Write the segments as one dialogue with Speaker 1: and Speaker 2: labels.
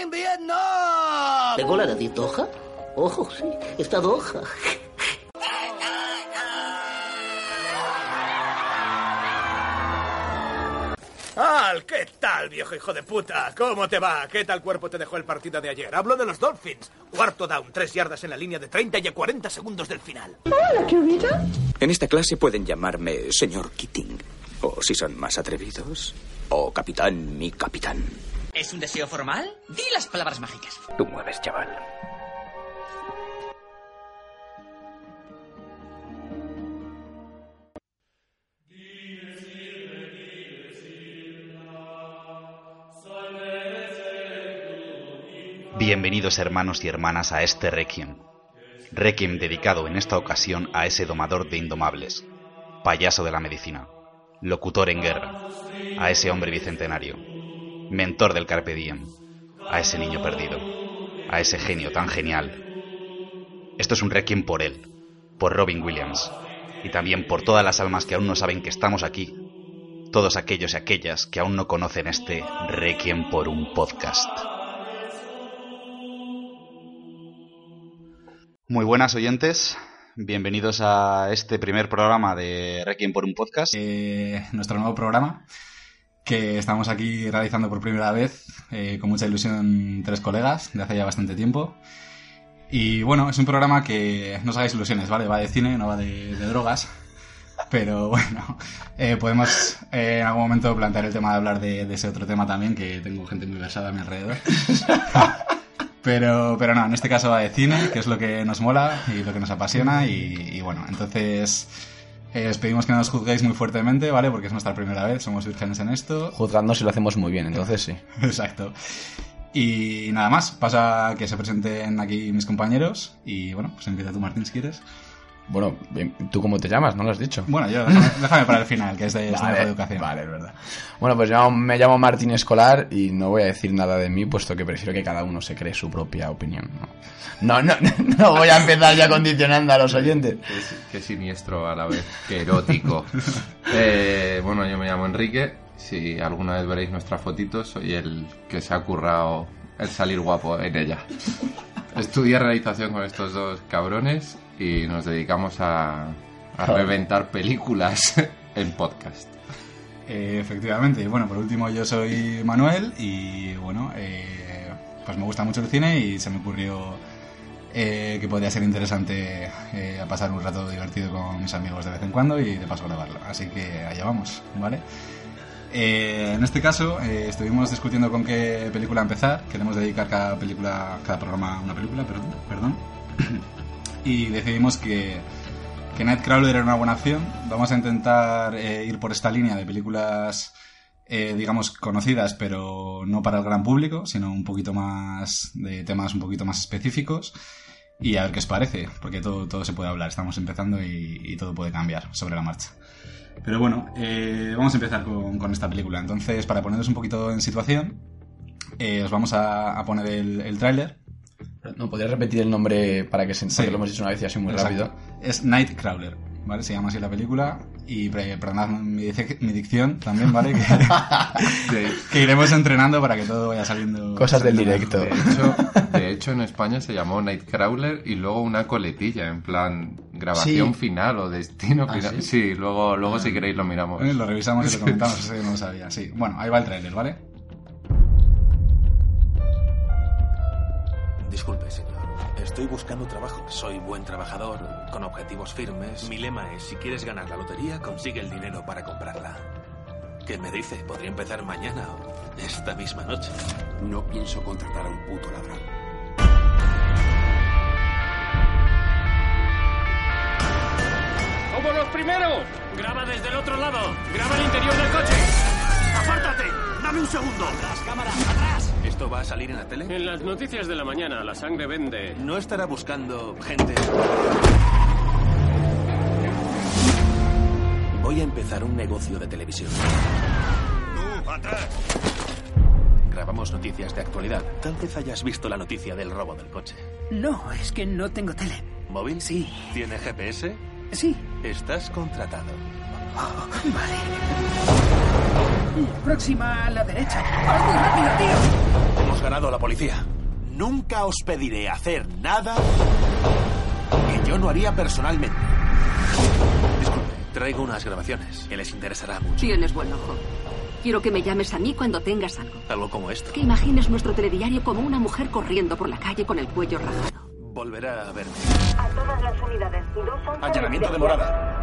Speaker 1: in Vietnam!
Speaker 2: ¿Tengo la nariz doja? Ojo, sí, está doja.
Speaker 1: Al, ¿qué tal, viejo hijo de puta? ¿Cómo te va? ¿Qué tal cuerpo te dejó el partido de ayer? Hablo de los Dolphins. Cuarto down, tres yardas en la línea de 30 y a 40 segundos del final.
Speaker 3: Hola, Curita.
Speaker 4: En esta clase pueden llamarme señor Keating. O si son más atrevidos, o capitán, mi capitán.
Speaker 5: ¿Es un deseo formal? Di las palabras mágicas.
Speaker 4: Tú mueves, chaval.
Speaker 6: Bienvenidos hermanos y hermanas a este Requiem. Requiem dedicado en esta ocasión a ese domador de indomables, payaso de la medicina, locutor en guerra, a ese hombre bicentenario, mentor del Carpe Diem, a ese niño perdido, a ese genio tan genial. Esto es un Requiem por él, por Robin Williams, y también por todas las almas que aún no saben que estamos aquí, todos aquellos y aquellas que aún no conocen este Requiem por un podcast. Muy buenas oyentes, bienvenidos a este primer programa de Requiem por un podcast.
Speaker 7: Eh, nuestro nuevo programa que estamos aquí realizando por primera vez eh, con mucha ilusión tres colegas de hace ya bastante tiempo. Y bueno, es un programa que no os hagáis ilusiones, ¿vale? Va de cine, no va de, de drogas. Pero bueno, eh, podemos eh, en algún momento plantear el tema de hablar de, de ese otro tema también, que tengo gente muy versada a mi alrededor. Pero, pero no, en este caso va de cine, que es lo que nos mola y lo que nos apasiona. Y, y bueno, entonces eh, os pedimos que no nos juzguéis muy fuertemente, ¿vale? Porque es nuestra primera vez, somos vírgenes en esto.
Speaker 8: Juzgando si lo hacemos muy bien, entonces sí.
Speaker 7: Exacto. Y nada más, pasa que se presenten aquí mis compañeros. Y bueno, pues empieza tú, Martín, si quieres.
Speaker 8: Bueno, ¿tú cómo te llamas? ¿No lo has dicho?
Speaker 7: Bueno, yo, déjame, déjame para el final, que es de, es de
Speaker 8: Vale,
Speaker 7: educación.
Speaker 8: Vale, es verdad. Bueno, pues llamo- me llamo Martín Escolar y no voy a decir nada de mí, puesto que prefiero que cada uno se cree su propia opinión. No, no, no, no voy a empezar ya condicionando a los oyentes.
Speaker 9: Qué, qué siniestro a la vez, qué erótico. Eh, bueno, yo me llamo Enrique. Si alguna vez veréis nuestras fotitos, soy el que se ha currado el salir guapo en ella. Estudié realización con estos dos cabrones y nos dedicamos a, a reventar películas en podcast.
Speaker 7: Eh, efectivamente. Y bueno, por último, yo soy Manuel y bueno, eh, pues me gusta mucho el cine y se me ocurrió eh, que podría ser interesante eh, a pasar un rato divertido con mis amigos de vez en cuando y de paso grabarlo. Así que allá vamos, ¿vale? Eh, en este caso, eh, estuvimos discutiendo con qué película empezar. Queremos dedicar cada película, cada programa a una película, perdón. perdón. Y decidimos que, que Nightcrawler era una buena opción. Vamos a intentar eh, ir por esta línea de películas, eh, digamos, conocidas, pero no para el gran público, sino un poquito más de temas un poquito más específicos. Y a ver qué os parece, porque todo, todo se puede hablar. Estamos empezando y, y todo puede cambiar sobre la marcha. Pero bueno, eh, vamos a empezar con, con esta película. Entonces, para poneros un poquito en situación, eh, os vamos a, poner el, el tráiler.
Speaker 8: ¿No podrías repetir el nombre para que se
Speaker 7: Sí.
Speaker 8: porque lo hemos dicho una vez y así muy
Speaker 7: Exacto.
Speaker 8: rápido?
Speaker 7: Es Nightcrawler, ¿vale? Se llama así la película. Y perdonad mi, dice- mi dicción también, ¿vale? Que, que iremos entrenando para que todo vaya saliendo.
Speaker 8: Cosas del directo.
Speaker 9: De hecho, de hecho, en España se llamó Nightcrawler y luego una coletilla, en plan grabación
Speaker 8: Sí.
Speaker 9: final o destino
Speaker 8: ¿Ah,
Speaker 9: final.
Speaker 7: sí?
Speaker 9: sí, luego, luego si queréis lo miramos.
Speaker 7: Eh, Lo revisamos y lo comentamos, eso yo no lo sabía. Sí, bueno, ahí va el tráiler, ¿vale?
Speaker 10: Disculpe, señor. Estoy buscando trabajo. Soy buen trabajador, con objetivos firmes. Mi lema es, si quieres ganar la lotería, consigue el dinero para comprarla. ¿Qué me dice? Podría empezar mañana o esta misma noche.
Speaker 11: No pienso contratar a un puto ladrón.
Speaker 12: ¡Como los primeros! Graba desde el otro lado. Graba el interior del coche.
Speaker 10: ¡Apártate! ¡Dame un segundo! ¡Las cámaras! ¡Atrás! ¿Esto va a salir en la tele?
Speaker 12: En las noticias de la mañana, la sangre vende.
Speaker 10: No estará buscando gente. Voy a empezar un negocio de televisión. ¡Tú, atrás! Grabamos noticias de actualidad. Tal vez hayas visto la noticia del robo del coche.
Speaker 13: No, es que no tengo tele.
Speaker 10: ¿Móvil?
Speaker 13: Sí.
Speaker 10: ¿Tiene GPS?
Speaker 13: Sí.
Speaker 10: Estás contratado.
Speaker 13: Vale. Próxima a la derecha. ¡Vas muy rápido, tío!
Speaker 10: Hemos ganado a la policía. Nunca os pediré hacer nada que yo no haría personalmente. Disculpe, traigo unas grabaciones que les interesará mucho.
Speaker 3: Tienes buen ojo. Quiero que me llames a mí cuando tengas algo.
Speaker 10: Algo como esto.
Speaker 3: Que imagines nuestro telediario como una mujer corriendo por la calle con el cuello rajado.
Speaker 10: Volverá a verme.
Speaker 3: A todas las unidades.
Speaker 10: Allanamiento de morada.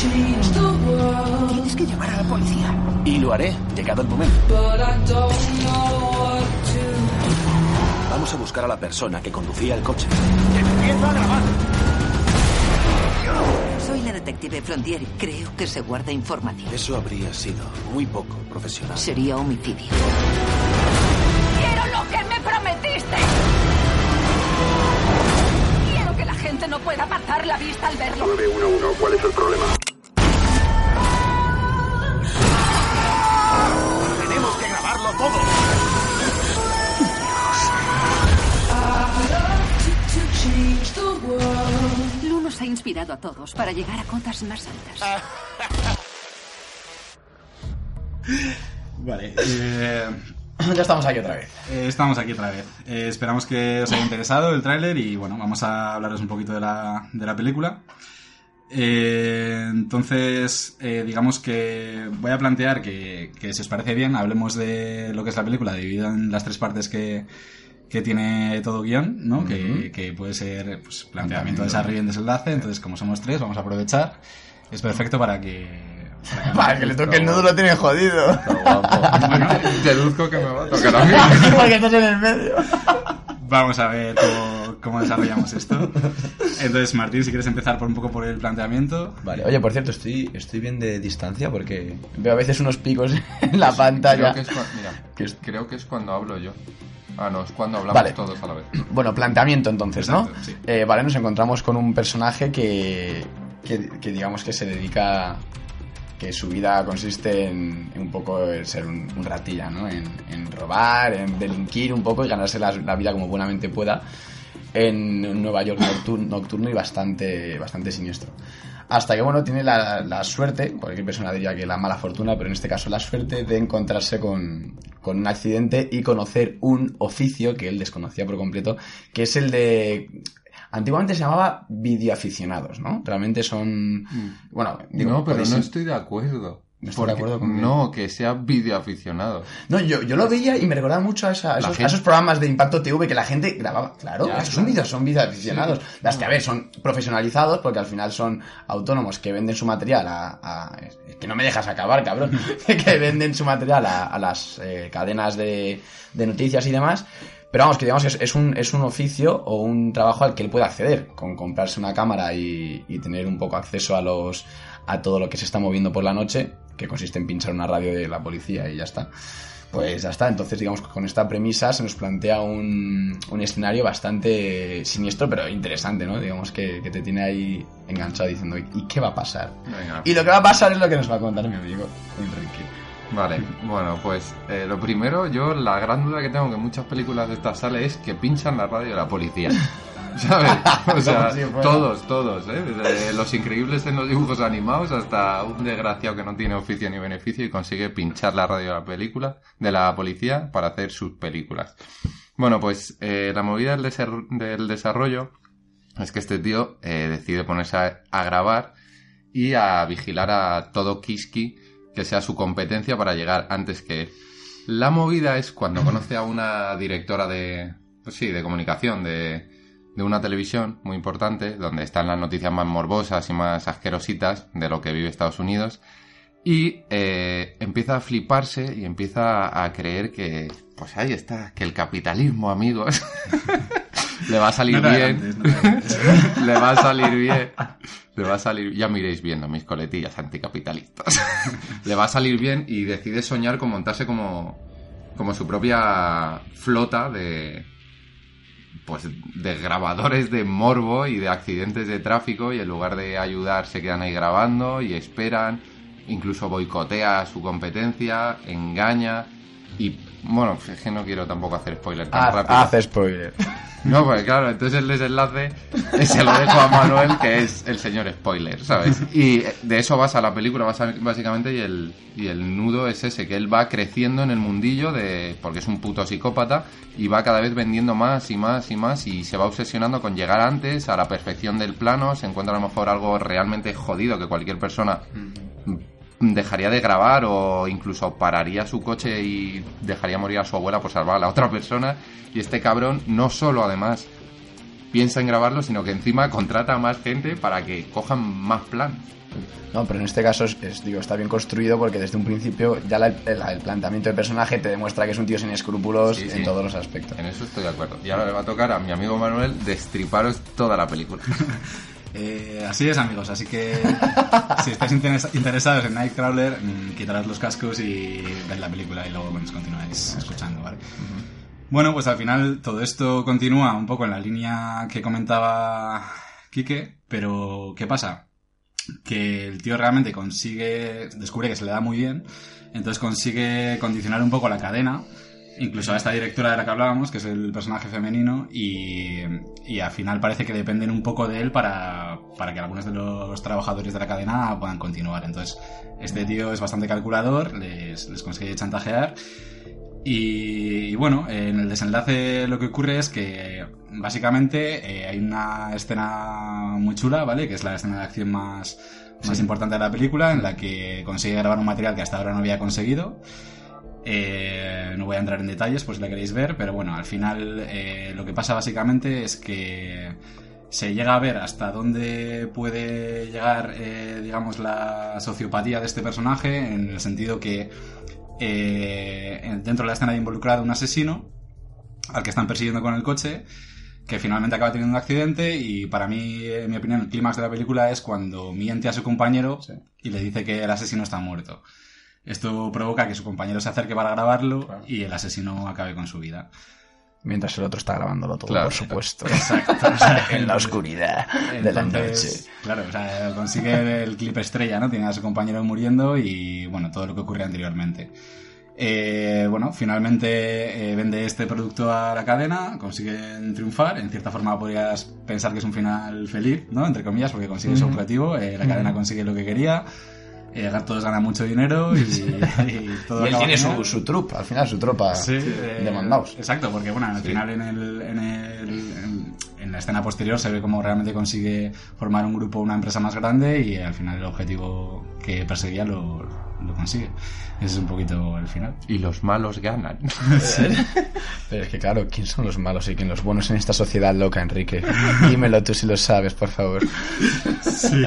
Speaker 13: Tienes que llamar a la policía.
Speaker 10: Y lo haré, llegado el momento. Vamos a buscar a la persona que conducía el coche. ¡Empieza a grabar!
Speaker 14: Soy la detective Frontier y creo que se guarda información.
Speaker 10: Eso habría sido muy poco profesional.
Speaker 14: Sería homicidio.
Speaker 3: ¡Quiero lo que me prometiste! Quiero que la gente no pueda apartar la vista al verlo.
Speaker 15: 911, ¿cuál es el problema?
Speaker 10: Todo.
Speaker 3: Lu nos ha inspirado a todos para llegar a cotas más altas.
Speaker 7: Vale. eh,
Speaker 8: ya estamos aquí otra vez.
Speaker 7: Eh, estamos aquí otra vez. Eh, esperamos que os haya interesado el tráiler y bueno, vamos a hablaros un poquito de la, de la película. Eh, entonces, eh, digamos que voy a plantear que, que si os parece bien, hablemos de lo que es la película, dividida en las tres partes que, que tiene todo guion, ¿no? que,
Speaker 8: Ujú.
Speaker 7: que puede ser pues, planteamiento, desarrollo y desenlace. Entonces, como somos tres, vamos a aprovechar. Es perfecto para que...
Speaker 8: Para que le toque el nudo lo tiene jodido.
Speaker 9: Deduzco que me va a tocar a mí.
Speaker 8: Porque estás en el medio.
Speaker 7: Vamos a ver cómo, cómo desarrollamos esto. Entonces, Martín, si quieres empezar por un poco por el planteamiento.
Speaker 8: Vale, oye, por cierto, estoy, estoy bien de distancia porque veo a veces unos picos en la pantalla.
Speaker 9: Creo que, es, mira, creo que es cuando hablo yo. Ah, no, es cuando hablamos
Speaker 8: Vale.
Speaker 9: todos a la vez.
Speaker 8: Bueno, planteamiento entonces, ¿no?
Speaker 9: Exacto, sí.
Speaker 8: Eh, vale, nos encontramos con un personaje que, que, que digamos que se dedica, que su vida consiste en, en un poco en ser un, un ratilla, ¿no? En, en robar, en delinquir un poco y ganarse la, la vida como buenamente pueda en Nueva York nocturno, y bastante, bastante siniestro. Hasta que, bueno, tiene la, la suerte, cualquier persona diría que la mala fortuna, pero en este caso la suerte de encontrarse con, con un accidente y conocer un oficio que él desconocía por completo, que es el de... Antiguamente se llamaba videoaficionados, ¿no? Realmente son... Bueno, digo,
Speaker 9: no, pero no estoy de acuerdo.
Speaker 8: No estoy de
Speaker 9: Porque-
Speaker 8: acuerdo con-
Speaker 9: No, que sea videoaficionado.
Speaker 8: No, yo, yo lo veía y me recordaba mucho a, esa- a esos, a
Speaker 9: gente-
Speaker 8: esos programas de Impacto TV que la gente grababa. Claro,
Speaker 9: Ya,
Speaker 8: esos son vídeos, son vídeos aficionados.
Speaker 9: Sí.
Speaker 8: Las que, a ver, son profesionalizados porque al final son autónomos que venden su material a... a- es que no me dejas acabar, cabrón. que venden su material a, a las eh, cadenas de, de noticias y demás. Pero vamos, que digamos que es, es un, es un oficio o un trabajo al que él puede acceder, con comprarse una cámara y, y tener un poco acceso a los a todo lo que se está moviendo por la noche, que consiste en pinchar una radio de la policía y ya está. Pues ya está, entonces digamos que con esta premisa se nos plantea un, un escenario bastante siniestro, pero interesante, ¿no? Digamos que, que te tiene ahí enganchado diciendo, ¿y qué va a pasar?
Speaker 9: Venga.
Speaker 8: Y lo que va a pasar es lo que nos va a contar mi amigo Enrique.
Speaker 9: Vale, bueno, pues eh, lo primero, yo la gran duda que tengo que muchas películas de esta sale es que pinchan la radio de la policía. ¿Sabes? O sea,
Speaker 8: si
Speaker 9: todos, todos, ¿eh? Desde los increíbles en los dibujos animados hasta un desgraciado que no tiene oficio ni beneficio y consigue pinchar la radio de la película, de la policía, para hacer sus películas. Bueno, pues eh, la movida del desarrollo es que este tío eh, decide ponerse a, a grabar y a vigilar a todo Kiski que sea su competencia para llegar antes que él. La movida es cuando conoce a una directora de, pues sí, de comunicación de, de una televisión muy importante, donde están las noticias más morbosas y más asquerositas de lo que vive Estados Unidos, y eh, empieza a fliparse y empieza a creer que, pues ahí está, que el capitalismo, amigos, le va a salir
Speaker 7: No
Speaker 9: bien,
Speaker 7: no
Speaker 9: le va a salir bien, le va a salir, ya me iréis viendo mis coletillas anticapitalistas, le va a salir bien y decide soñar con montarse como, como su propia flota de, pues de grabadores de morbo y de accidentes de tráfico y en lugar de ayudar se quedan ahí grabando y esperan, incluso boicotea a su competencia, engaña y bueno, es que no quiero tampoco hacer spoiler tan
Speaker 8: Haz,
Speaker 9: rápido.
Speaker 8: haz spoiler.
Speaker 9: No, pues claro, entonces el desenlace se lo dejo a Manuel, que es el señor spoiler, ¿sabes? Y de eso basa la película, basa- básicamente, y el, y el nudo es ese, que él va creciendo en el mundillo, de porque es un puto psicópata, y va cada vez vendiendo más y más y más, y se va obsesionando con llegar antes, a la perfección del plano, se encuentra a lo mejor algo realmente jodido que cualquier persona dejaría de grabar o incluso pararía su coche y dejaría morir a su abuela por salvar a la otra persona. Y este cabrón no solo además piensa en grabarlo, sino que encima contrata a más gente para que cojan más plan.
Speaker 8: No, pero en este caso es, es, digo, está bien construido porque desde un principio ya la- el, el planteamiento del personaje te demuestra que es un tío sin escrúpulos
Speaker 9: Sí,
Speaker 8: en
Speaker 9: sí.
Speaker 8: todos los aspectos.
Speaker 9: En eso estoy de acuerdo. Y ahora le va a tocar a mi amigo Manuel destriparos toda la película.
Speaker 7: Eh, así es, amigos. Así que si estáis interes- interesados en Nightcrawler, mm, quitaros los cascos y ved la película y luego continuáis escuchando, ¿vale? Bueno, pues al final todo esto continúa un poco en la línea que comentaba Quique, pero ¿qué pasa? Que el tío realmente consigue, descubre que se le da muy bien, entonces consigue condicionar un poco la cadena, incluso a esta directora de la que hablábamos, que es el personaje femenino, y, y al final parece que dependen un poco de él para, para que algunos de los trabajadores de la cadena puedan continuar. Entonces, este tío es bastante calculador, les, les consigue chantajear. Y, y bueno, en el desenlace lo que ocurre es que básicamente eh, hay una escena muy chula, ¿vale? Que es la escena de acción más, más
Speaker 8: Sí.
Speaker 7: importante de la película, en la que consigue grabar un material que hasta ahora no había conseguido. Eh, no voy a entrar en detalles, pues si la queréis ver, pero bueno, al final eh, lo que pasa básicamente es que se llega a ver hasta dónde puede llegar, eh, digamos, la sociopatía de este personaje, en el sentido que eh, en- dentro de la escena de involucrado un asesino al que están persiguiendo con el coche que finalmente acaba teniendo un accidente y para mí, en mi opinión, el clímax de la película es cuando miente a su compañero y le dice que el asesino está muerto. Esto provoca que su compañero se acerque para grabarlo y el asesino acabe con su vida.
Speaker 8: Mientras el otro está grabándolo todo,
Speaker 7: Claro.
Speaker 8: por supuesto.
Speaker 7: Exacto. O sea,
Speaker 8: en la oscuridad de la
Speaker 7: Entonces,
Speaker 8: noche.
Speaker 7: Claro, o sea, consigue el clip estrella, ¿no? Tiene a su compañero muriendo y, bueno, todo lo que ocurre anteriormente. Eh, bueno, finalmente eh, vende este producto a la cadena, consiguen triunfar. En cierta forma podrías pensar que es un final feliz, ¿no? Entre comillas, porque consigue su objetivo. eh, la cadena consigue lo que quería. Eh, todos ganan mucho dinero y, y todo
Speaker 8: Y él
Speaker 7: acaba
Speaker 8: tiene su, su trup, al final, su tropa
Speaker 7: Sí,
Speaker 8: de
Speaker 7: eh,
Speaker 8: mandados.
Speaker 7: Exacto, porque bueno, al
Speaker 8: Sí.
Speaker 7: final en, el, en, el- en- en la escena posterior se ve cómo realmente consigue formar un grupo, una empresa más grande y al final el objetivo que perseguía lo, lo consigue. Ese es un poquito el final.
Speaker 9: Y los malos ganan.
Speaker 8: Pero es que claro, ¿quién son los malos y quién los buenos en esta sociedad loca, Enrique? Dímelo tú si lo sabes, por favor.
Speaker 7: Sí.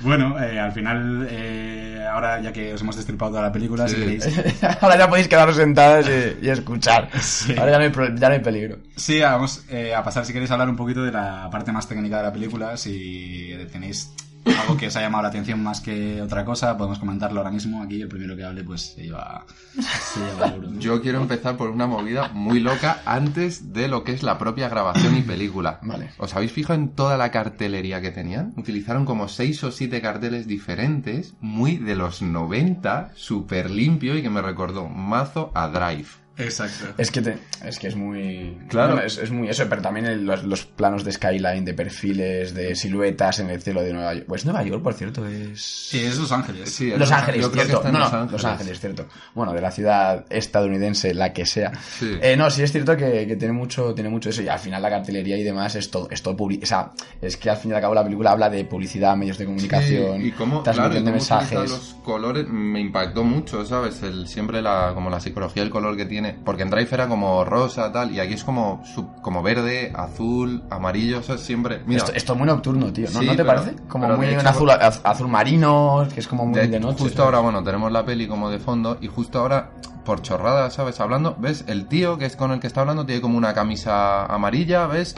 Speaker 7: Bueno, eh, al final, eh, ahora ya que os hemos destripado toda la película, si queréis...
Speaker 8: Ahora ya podéis quedaros sentados y, y escuchar.
Speaker 7: Sí.
Speaker 8: Ahora ya no hay, ya no hay peligro.
Speaker 7: Sí, vamos eh, a pasar si queréis hablar un poquito de la parte más técnica de la película. Si tenéis algo que os ha llamado la atención más que otra cosa, podemos comentarlo ahora mismo. Aquí el primero que hable pues se lleva, se lleva el euro.
Speaker 9: Yo quiero empezar por una movida muy loca antes de lo que es la propia grabación y película.
Speaker 8: Vale.
Speaker 9: ¿Os habéis fijado en toda la cartelería que tenían? Utilizaron como seis o siete carteles diferentes, muy de los 90, súper limpio y que me recordó mazo a Drive.
Speaker 7: Exacto.
Speaker 8: Es que, te- es que es muy...
Speaker 9: Claro.
Speaker 8: Es, es muy eso, pero también el- los, los planos de skyline, de perfiles, de siluetas en el cielo de Nueva York. Pues Nueva York, por cierto, es...
Speaker 7: Sí, es Los Ángeles.
Speaker 9: Sí,
Speaker 8: Los Ángeles, cierto.
Speaker 9: en
Speaker 8: No,
Speaker 9: Los
Speaker 8: no,
Speaker 9: Ángeles.
Speaker 8: Los Ángeles, cierto. Bueno, de la ciudad estadounidense, la que sea.
Speaker 9: Sí.
Speaker 8: Eh, no, sí es cierto que, que tiene mucho tiene mucho eso. Y al final la cartelería y demás es todo, es todo publi- O sea, es que al fin y al cabo la película habla de publicidad, medios de comunicación,
Speaker 9: Sí, y cómo, claro, y
Speaker 8: transmisión de
Speaker 9: cómo utiliza
Speaker 8: mensajes.
Speaker 9: los colores me impactó mucho, ¿sabes? El, siempre la, como la psicología del color que tiene. Porque en Drive era como rosa, tal, y aquí es como, sub- como verde, azul, amarillo, o sea, siempre... Mira,
Speaker 8: Esto, esto es muy nocturno, tío. ¿No,
Speaker 9: Sí,
Speaker 8: ¿no te
Speaker 9: pero-
Speaker 8: parece? Como
Speaker 9: pero
Speaker 8: muy un azul, az- azul marino, que es como muy de,
Speaker 9: de-
Speaker 8: noche.
Speaker 9: justo
Speaker 8: ¿sabes?
Speaker 9: ahora, bueno, tenemos la peli como de fondo, y justo ahora, por chorrada, ¿sabes? Hablando, ¿ves? El tío que es con el que está hablando tiene como una camisa amarilla, ¿ves?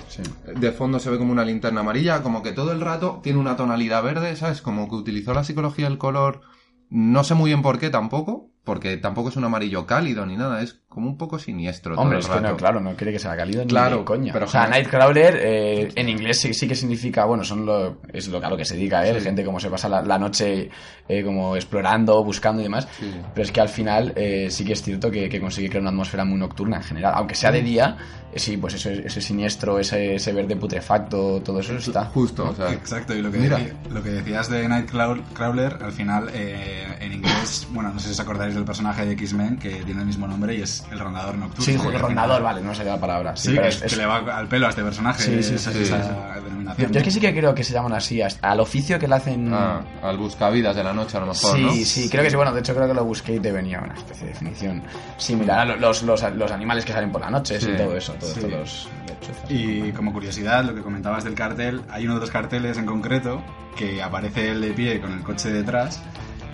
Speaker 9: De fondo se ve como una linterna amarilla, como que todo el rato tiene una tonalidad verde, ¿sabes? Como que utilizó la psicología del color, no sé muy bien por qué tampoco, porque tampoco es un amarillo cálido ni nada, es como un poco siniestro
Speaker 8: Hombre,
Speaker 9: todo
Speaker 8: es que
Speaker 9: rato.
Speaker 8: no, claro, no quiere que sea cálido ni
Speaker 9: Claro,
Speaker 8: de coña.
Speaker 9: pero
Speaker 8: o sea, Nightcrawler eh, en inglés sí, sí que significa, bueno, son lo, es lo, a lo que se dedica, ¿eh?
Speaker 9: Sí.
Speaker 8: Gente como se pasa la, la noche eh, como explorando, buscando y demás. Pero es que al final eh, sí que es cierto que, que consigue crear una atmósfera muy nocturna en general. Aunque sea de día, Sí, pues eso, ese siniestro, ese, ese verde putrefacto, todo eso está.
Speaker 9: Justo, o sea.
Speaker 7: Exacto, y lo que, lo que decías de Nightcrawler, al final, eh, en inglés, bueno, no sé si os acordáis del personaje de X-Men que tiene el mismo nombre y es el rondador nocturno.
Speaker 8: Sí,
Speaker 7: al
Speaker 8: rondador,
Speaker 7: final-
Speaker 8: vale, no sé la palabra. Sí,
Speaker 7: Sí,
Speaker 8: pero
Speaker 7: que,
Speaker 8: es-
Speaker 7: que
Speaker 8: es-
Speaker 7: le va al pelo a este personaje.
Speaker 8: Sí, sí,
Speaker 7: esa,
Speaker 8: sí,
Speaker 7: esa
Speaker 8: sí.
Speaker 7: denominación.
Speaker 8: Yo, yo es que sí que creo que se llaman así, al oficio que le hacen...
Speaker 9: Ah, al buscavidas de la noche a lo mejor,
Speaker 8: Sí,
Speaker 9: ¿no?
Speaker 8: sí, creo que sí. Bueno, de hecho creo que lo busqué y te venía una especie de definición similar a lo- los, los, los animales que salen por la noche
Speaker 7: Sí,
Speaker 8: y todo eso, todos
Speaker 7: sí.
Speaker 8: los lechuzas.
Speaker 7: Y como curiosidad, lo que comentabas del cartel, hay uno de los carteles en concreto que aparece él de pie con el coche detrás,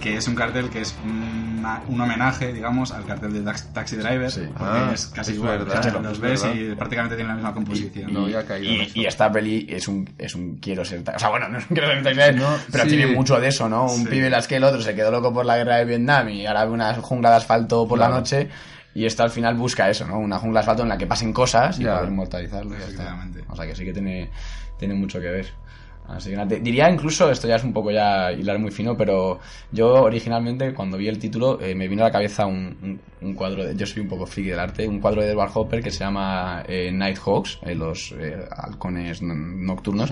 Speaker 7: que es un cartel que es una- un homenaje, digamos, al cartel de Tax- Taxi Driver, porque
Speaker 9: Ah,
Speaker 7: es casi
Speaker 9: es
Speaker 7: igual.
Speaker 9: verdad,
Speaker 7: sea,
Speaker 9: es
Speaker 7: los ves
Speaker 9: verdad.
Speaker 7: y prácticamente tienen la misma composición.
Speaker 8: Y- y, y esta peli es un, es un quiero ser O sea, bueno, no es un quiero ser Taxi Driver, pero
Speaker 9: sí.
Speaker 8: tiene mucho de eso, ¿no? Un
Speaker 7: Sí.
Speaker 8: pibe las que el otro se quedó loco por la guerra de Vietnam y ahora ve una jungla de asfalto por la
Speaker 9: Claro.
Speaker 8: noche. Y esto al final busca eso, ¿no? Una jungla de asfalto en la que pasen cosas y
Speaker 9: Ya.
Speaker 8: poder inmortalizarlo. está. O sea que sí que tiene, tiene mucho que ver. Así que diría incluso, esto ya es un poco ya hilar muy fino, pero yo originalmente cuando vi el título eh, me vino a la cabeza un, un- un cuadro, de, yo soy un poco friki del arte, un cuadro de Edward Hopper que se llama eh, Nighthawks, eh, los eh, halcones nocturnos,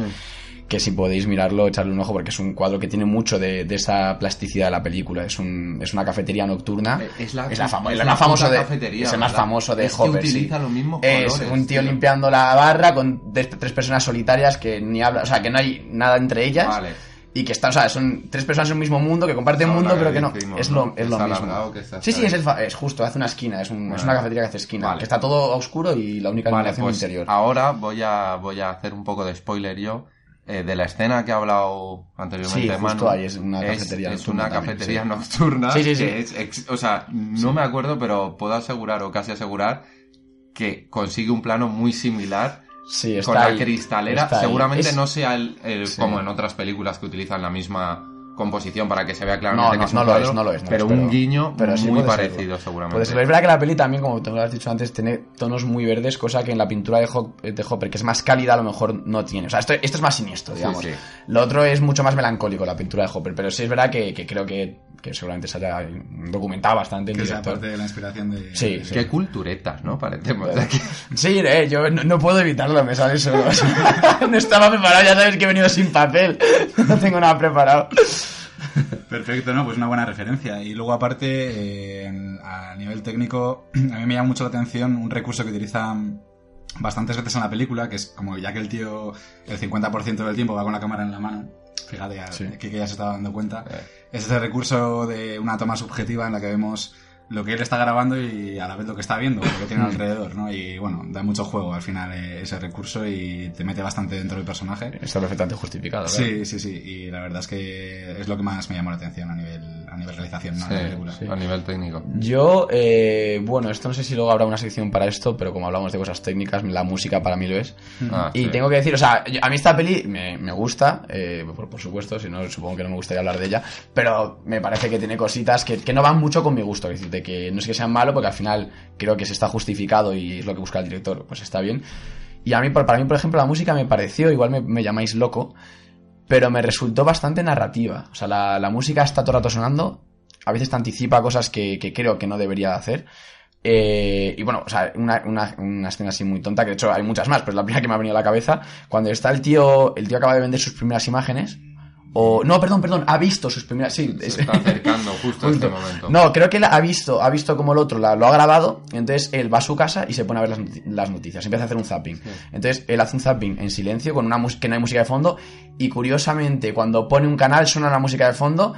Speaker 8: que si podéis mirarlo, echarle un ojo porque es un cuadro que tiene mucho de, de esa plasticidad de la película. Es, un, es una cafetería nocturna.
Speaker 9: Eh, Es la,
Speaker 8: es la famo-
Speaker 9: es
Speaker 8: el
Speaker 9: la
Speaker 8: más famoso
Speaker 9: puta
Speaker 8: de
Speaker 9: cafetería,
Speaker 8: es el más
Speaker 9: ¿verdad?
Speaker 8: famoso de
Speaker 9: Es que
Speaker 8: Hopper sí.
Speaker 9: utiliza los mismos
Speaker 8: es un tío limpiando la barra con tres personas solitarias que ni hablan o sea que no hay nada entre ellas
Speaker 9: Vale.
Speaker 8: Y que están o sea son tres personas en un mismo mundo que comparten
Speaker 9: Ahora
Speaker 8: mundo pero que no es lo, es lo mismo sí sí es, el fa- es justo hace una esquina es, un- es una cafetería que hace esquina
Speaker 9: Vale.
Speaker 8: que está todo oscuro y la única
Speaker 9: Vale,
Speaker 8: iluminación
Speaker 9: pues
Speaker 8: interior
Speaker 9: ahora voy a, voy a hacer un poco de spoiler yo. eh, de la escena que ha hablado anteriormente
Speaker 8: Sí, justo
Speaker 9: Manu,
Speaker 8: ahí, es una cafetería
Speaker 9: es
Speaker 8: nocturna
Speaker 9: una
Speaker 8: también,
Speaker 9: cafetería
Speaker 8: sí.
Speaker 9: nocturna
Speaker 8: Sí, sí, sí.
Speaker 9: es ex- o sea no me acuerdo pero puedo asegurar o casi asegurar que consigue un plano muy similar
Speaker 8: Sí,
Speaker 9: con
Speaker 8: está
Speaker 9: la
Speaker 8: ahí,
Speaker 9: cristalera
Speaker 8: está
Speaker 9: seguramente
Speaker 8: Es-
Speaker 9: no sea el, el-
Speaker 8: Sí.
Speaker 9: como en otras películas que utilizan la misma composición para que se vea
Speaker 8: no,
Speaker 9: claramente
Speaker 8: no,
Speaker 9: que es
Speaker 8: no
Speaker 9: un
Speaker 8: lo
Speaker 9: cuadro,
Speaker 8: es, no lo es. no
Speaker 9: pero
Speaker 8: es,
Speaker 9: un guiño
Speaker 8: pero sí
Speaker 9: muy
Speaker 8: serlo.
Speaker 9: parecido seguramente
Speaker 8: serlo. Es verdad que la peli también, como te lo has dicho antes, tiene tonos muy verdes, cosa que en la pintura de, de Hopper, que es más cálida, a lo mejor no tiene. O sea, esto, esto es más siniestro,
Speaker 9: Sí,
Speaker 8: digamos.
Speaker 9: sí.
Speaker 8: Lo otro es mucho más melancólico, la pintura de Hopper, pero sí es verdad que, que creo que, que seguramente se haya documentado bastante en
Speaker 7: Que sea
Speaker 8: director.
Speaker 7: parte de la inspiración de...
Speaker 8: Sí, sí.
Speaker 9: qué culturetas no parecemos de aquí
Speaker 8: Sí, eh, yo no, no puedo evitarlo, me sale solo. Sea, no estaba preparado, ya sabes que he venido sin papel. No tengo nada preparado.
Speaker 7: Perfecto, ¿no? Pues una buena referencia. Y luego, aparte, eh, a nivel técnico, a mí me llama mucho la atención un recurso que utilizan bastantes veces en la película, que es como ya que el tío el 50% del tiempo va con la cámara en la mano. Fíjate,
Speaker 8: Sí.
Speaker 7: que, que ya se estaba dando cuenta. Es ese recurso de una toma subjetiva en la que vemos lo que él está grabando y a la vez lo que está viendo, lo que tiene
Speaker 8: Mm.
Speaker 7: alrededor, ¿no? Y bueno, da mucho juego al final eh, ese recurso y te mete bastante dentro del personaje.
Speaker 8: Está perfectamente justificado. claro.
Speaker 7: Sí, sí, sí. Y la verdad es que es lo que más me llamó la atención a nivel, a nivel realización, ¿no?
Speaker 9: Sí,
Speaker 7: de la película.
Speaker 9: a nivel técnico
Speaker 8: Yo, eh, bueno, esto no sé si luego habrá una sección para esto, pero como hablamos de cosas técnicas, la música para mí lo es.
Speaker 9: Ah,
Speaker 8: y
Speaker 9: sí.
Speaker 8: tengo que decir, o sea, a mí esta peli me, me gusta, eh, por, por supuesto, si no, supongo que no me gustaría hablar de ella, pero me parece que tiene cositas que, que no van mucho con mi gusto, es decir, de que no es que sean malo, porque al final creo que se está justificado y es lo que busca el director, pues está bien. Y a mí, por- para mí, por ejemplo, la música me pareció, igual me, me llamáis loco, pero me resultó bastante narrativa. O sea, la, la música está todo el rato sonando, a veces te anticipa cosas que, que creo que no debería hacer. Eh, y bueno, o sea, una, una, una escena así muy tonta, que de hecho hay muchas más, pero es la primera que me ha venido a la cabeza. Cuando está el tío, el tío acaba de vender sus primeras imágenes. O, no, perdón, perdón, ha visto sus primeras. Sí,
Speaker 9: se
Speaker 8: es-
Speaker 9: está acercando justo este momento
Speaker 8: no, creo que él ha visto, ha visto como el otro la- lo ha grabado, entonces él va a su casa y se pone a ver las, las noticias, empieza a hacer un zapping. Entonces él hace un zapping en silencio con una música que no hay música de fondo y curiosamente cuando pone un canal suena la música de fondo.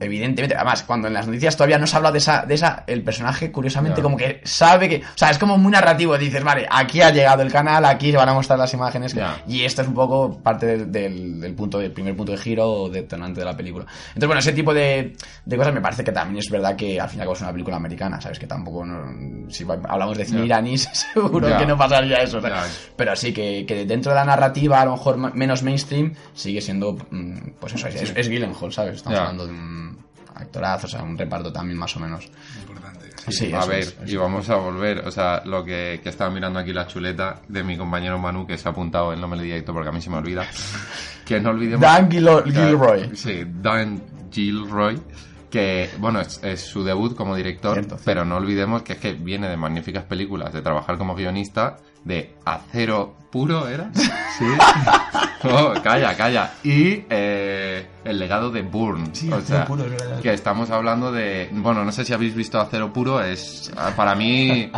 Speaker 8: Evidentemente, además, cuando en las noticias todavía no se habla de esa, de esa, el personaje curiosamente como que sabe que, o sea, es como muy narrativo, dices, vale, aquí ha llegado el canal, aquí se van a mostrar las imágenes, y esto es un poco parte del, del, del punto, del primer punto de giro o detonante de la película. Entonces, bueno, ese tipo de, de cosas me parece que también es verdad que al fin y al cabo es una película americana, ¿sabes? Que tampoco, no- si hablamos de cine iraníes, seguro que no pasaría eso. Pero sí, que, que dentro de la narrativa, a lo mejor menos mainstream, sigue siendo, mm, pues eso, es, es Gyllenhaal, ¿sabes? Estamos hablando de un actorazo, o sea, un reparto también más o menos.
Speaker 7: Importante.
Speaker 8: Sí,
Speaker 9: a ver,
Speaker 8: es,
Speaker 9: y vamos a volver, o sea, lo que, que estaba mirando aquí la chuleta de mi compañero Manu, que se ha apuntado el nombre directo porque a mí se me olvida, que no olvidemos...
Speaker 8: Dan Gilo-
Speaker 9: que-
Speaker 8: Gilroy.
Speaker 9: Sí, Dan Gilroy, que, bueno, es, es su debut como director,
Speaker 8: Cierto, cierto.
Speaker 9: pero no olvidemos que es que viene de magníficas películas, de trabajar como guionista, de Acero Puro, ¿era? Sí. Oh, calla, calla. Y eh, el legado de Bourne.
Speaker 8: Sí,
Speaker 9: o sea,
Speaker 8: Puro, es verdad.
Speaker 9: que estamos hablando de... Bueno, no sé si habéis visto Acero Puro, es para mí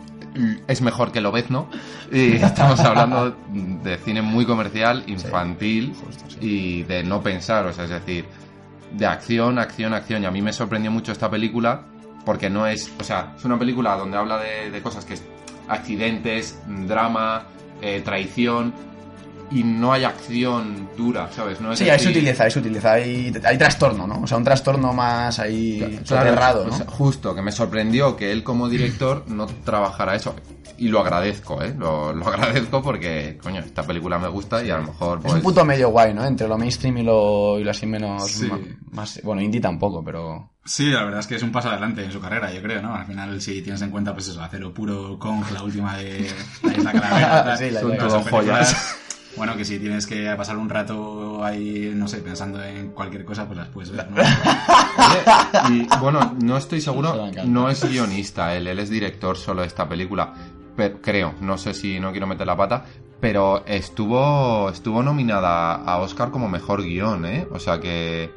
Speaker 9: es mejor que Lobezno y estamos hablando de cine muy comercial, infantil y de no pensar, o sea, es decir, de acción, acción, acción. Y a mí me sorprendió mucho esta película porque no es, o sea, es una película donde habla de, de cosas que es accidentes, drama, eh, traición y no hay acción dura, ¿sabes? No es
Speaker 8: Sí, hay
Speaker 9: decir-
Speaker 8: sutileza, hay sutileza, hay, hay trastorno, ¿no? O sea, un trastorno más ahí
Speaker 9: Claro,
Speaker 8: soterrado,
Speaker 9: o
Speaker 8: ¿no?
Speaker 9: sea, justo, que me sorprendió que él como director no trabajara eso. Y lo agradezco, ¿eh? Lo, lo agradezco porque, coño, esta película me gusta y a lo mejor,
Speaker 8: Es
Speaker 9: pues...
Speaker 8: un punto medio guay, ¿no? Entre lo mainstream y lo, y lo así menos...
Speaker 7: Sí.
Speaker 8: Más, bueno, indie tampoco, pero...
Speaker 7: Sí, la verdad es que es un paso adelante en su carrera, yo creo, ¿no? Al final, si tienes en cuenta, pues eso, Acero Puro, Kong, la última de la Isla Calavera,
Speaker 8: Sí, la
Speaker 7: son todas
Speaker 8: Calavera.
Speaker 7: Bueno, que si tienes que pasar un rato ahí, no sé, pensando en cualquier cosa, pues las puedes ver, ¿no?
Speaker 9: Y bueno, no estoy seguro, no es guionista él, él es director solo de esta película. Pero, creo, no sé si no quiero meter la pata, pero estuvo estuvo nominada a Oscar como mejor guion, ¿eh? O sea que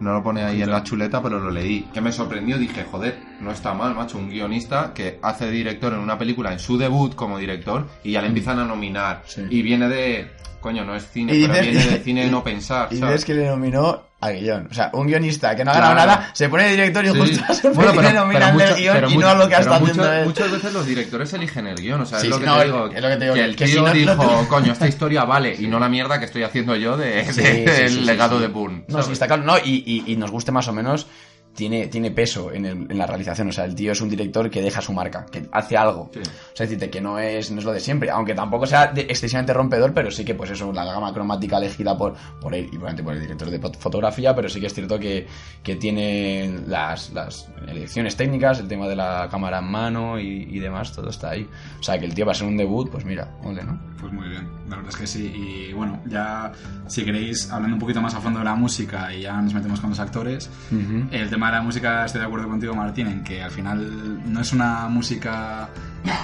Speaker 9: no lo pone ahí en la chuleta, pero lo leí. Que me sorprendió, dije, joder, no está mal, macho, un guionista que hace director en una película en su debut como director y ya le empiezan a nominar. Y viene de, coño, no es cine,
Speaker 8: Y
Speaker 9: pero viene de cine no pensar,
Speaker 8: Y
Speaker 9: ¿sabes?
Speaker 8: ves que le nominó a guion. O sea, un guionista que no ha ganado
Speaker 9: Claro.
Speaker 8: nada, se pone de director y
Speaker 9: Sí.
Speaker 8: justo
Speaker 9: Bueno, pero-
Speaker 8: le nominan
Speaker 9: pero mucho-
Speaker 8: guion
Speaker 9: pero
Speaker 8: y
Speaker 9: mucho-
Speaker 8: no a lo que ha
Speaker 9: pero
Speaker 8: estado
Speaker 9: mucho-
Speaker 8: haciendo él.
Speaker 9: Muchas veces los directores eligen el guion, o sea,
Speaker 8: Sí,
Speaker 9: es lo
Speaker 8: sí,
Speaker 9: que
Speaker 8: no,
Speaker 9: te digo.
Speaker 8: es lo que te digo,
Speaker 9: que el
Speaker 8: que
Speaker 9: tío
Speaker 8: si no-
Speaker 9: dijo, coño, esta historia vale, y no la mierda que estoy haciendo yo de,
Speaker 8: Sí,
Speaker 9: de-
Speaker 8: sí,
Speaker 9: legado de Bourne.
Speaker 8: No, sí, está claro. No, y, y- y nos guste más o menos, tiene, tiene peso en, el- en la realización. O sea, el tío es un director que deja su marca, que hace algo. O sea, es decir, que no es, no es lo de siempre. Aunque tampoco sea de- excesivamente rompedor, pero sí que, pues eso, la gama cromática elegida por, por él y obviamente por el director de fot- fotografía, pero sí que es cierto que, que tiene las, las elecciones técnicas, el tema de la cámara en mano y, y demás, todo está ahí. O sea, que el tío va a ser un debut, pues mira, ole, ¿no?
Speaker 7: Pues muy bien, la verdad es que sí. Y bueno, ya si queréis, hablando un poquito más a fondo de la música y ya nos metemos con los actores,
Speaker 8: Ujú.
Speaker 7: el tema de la música estoy de acuerdo contigo, Martín, en que al final no es una música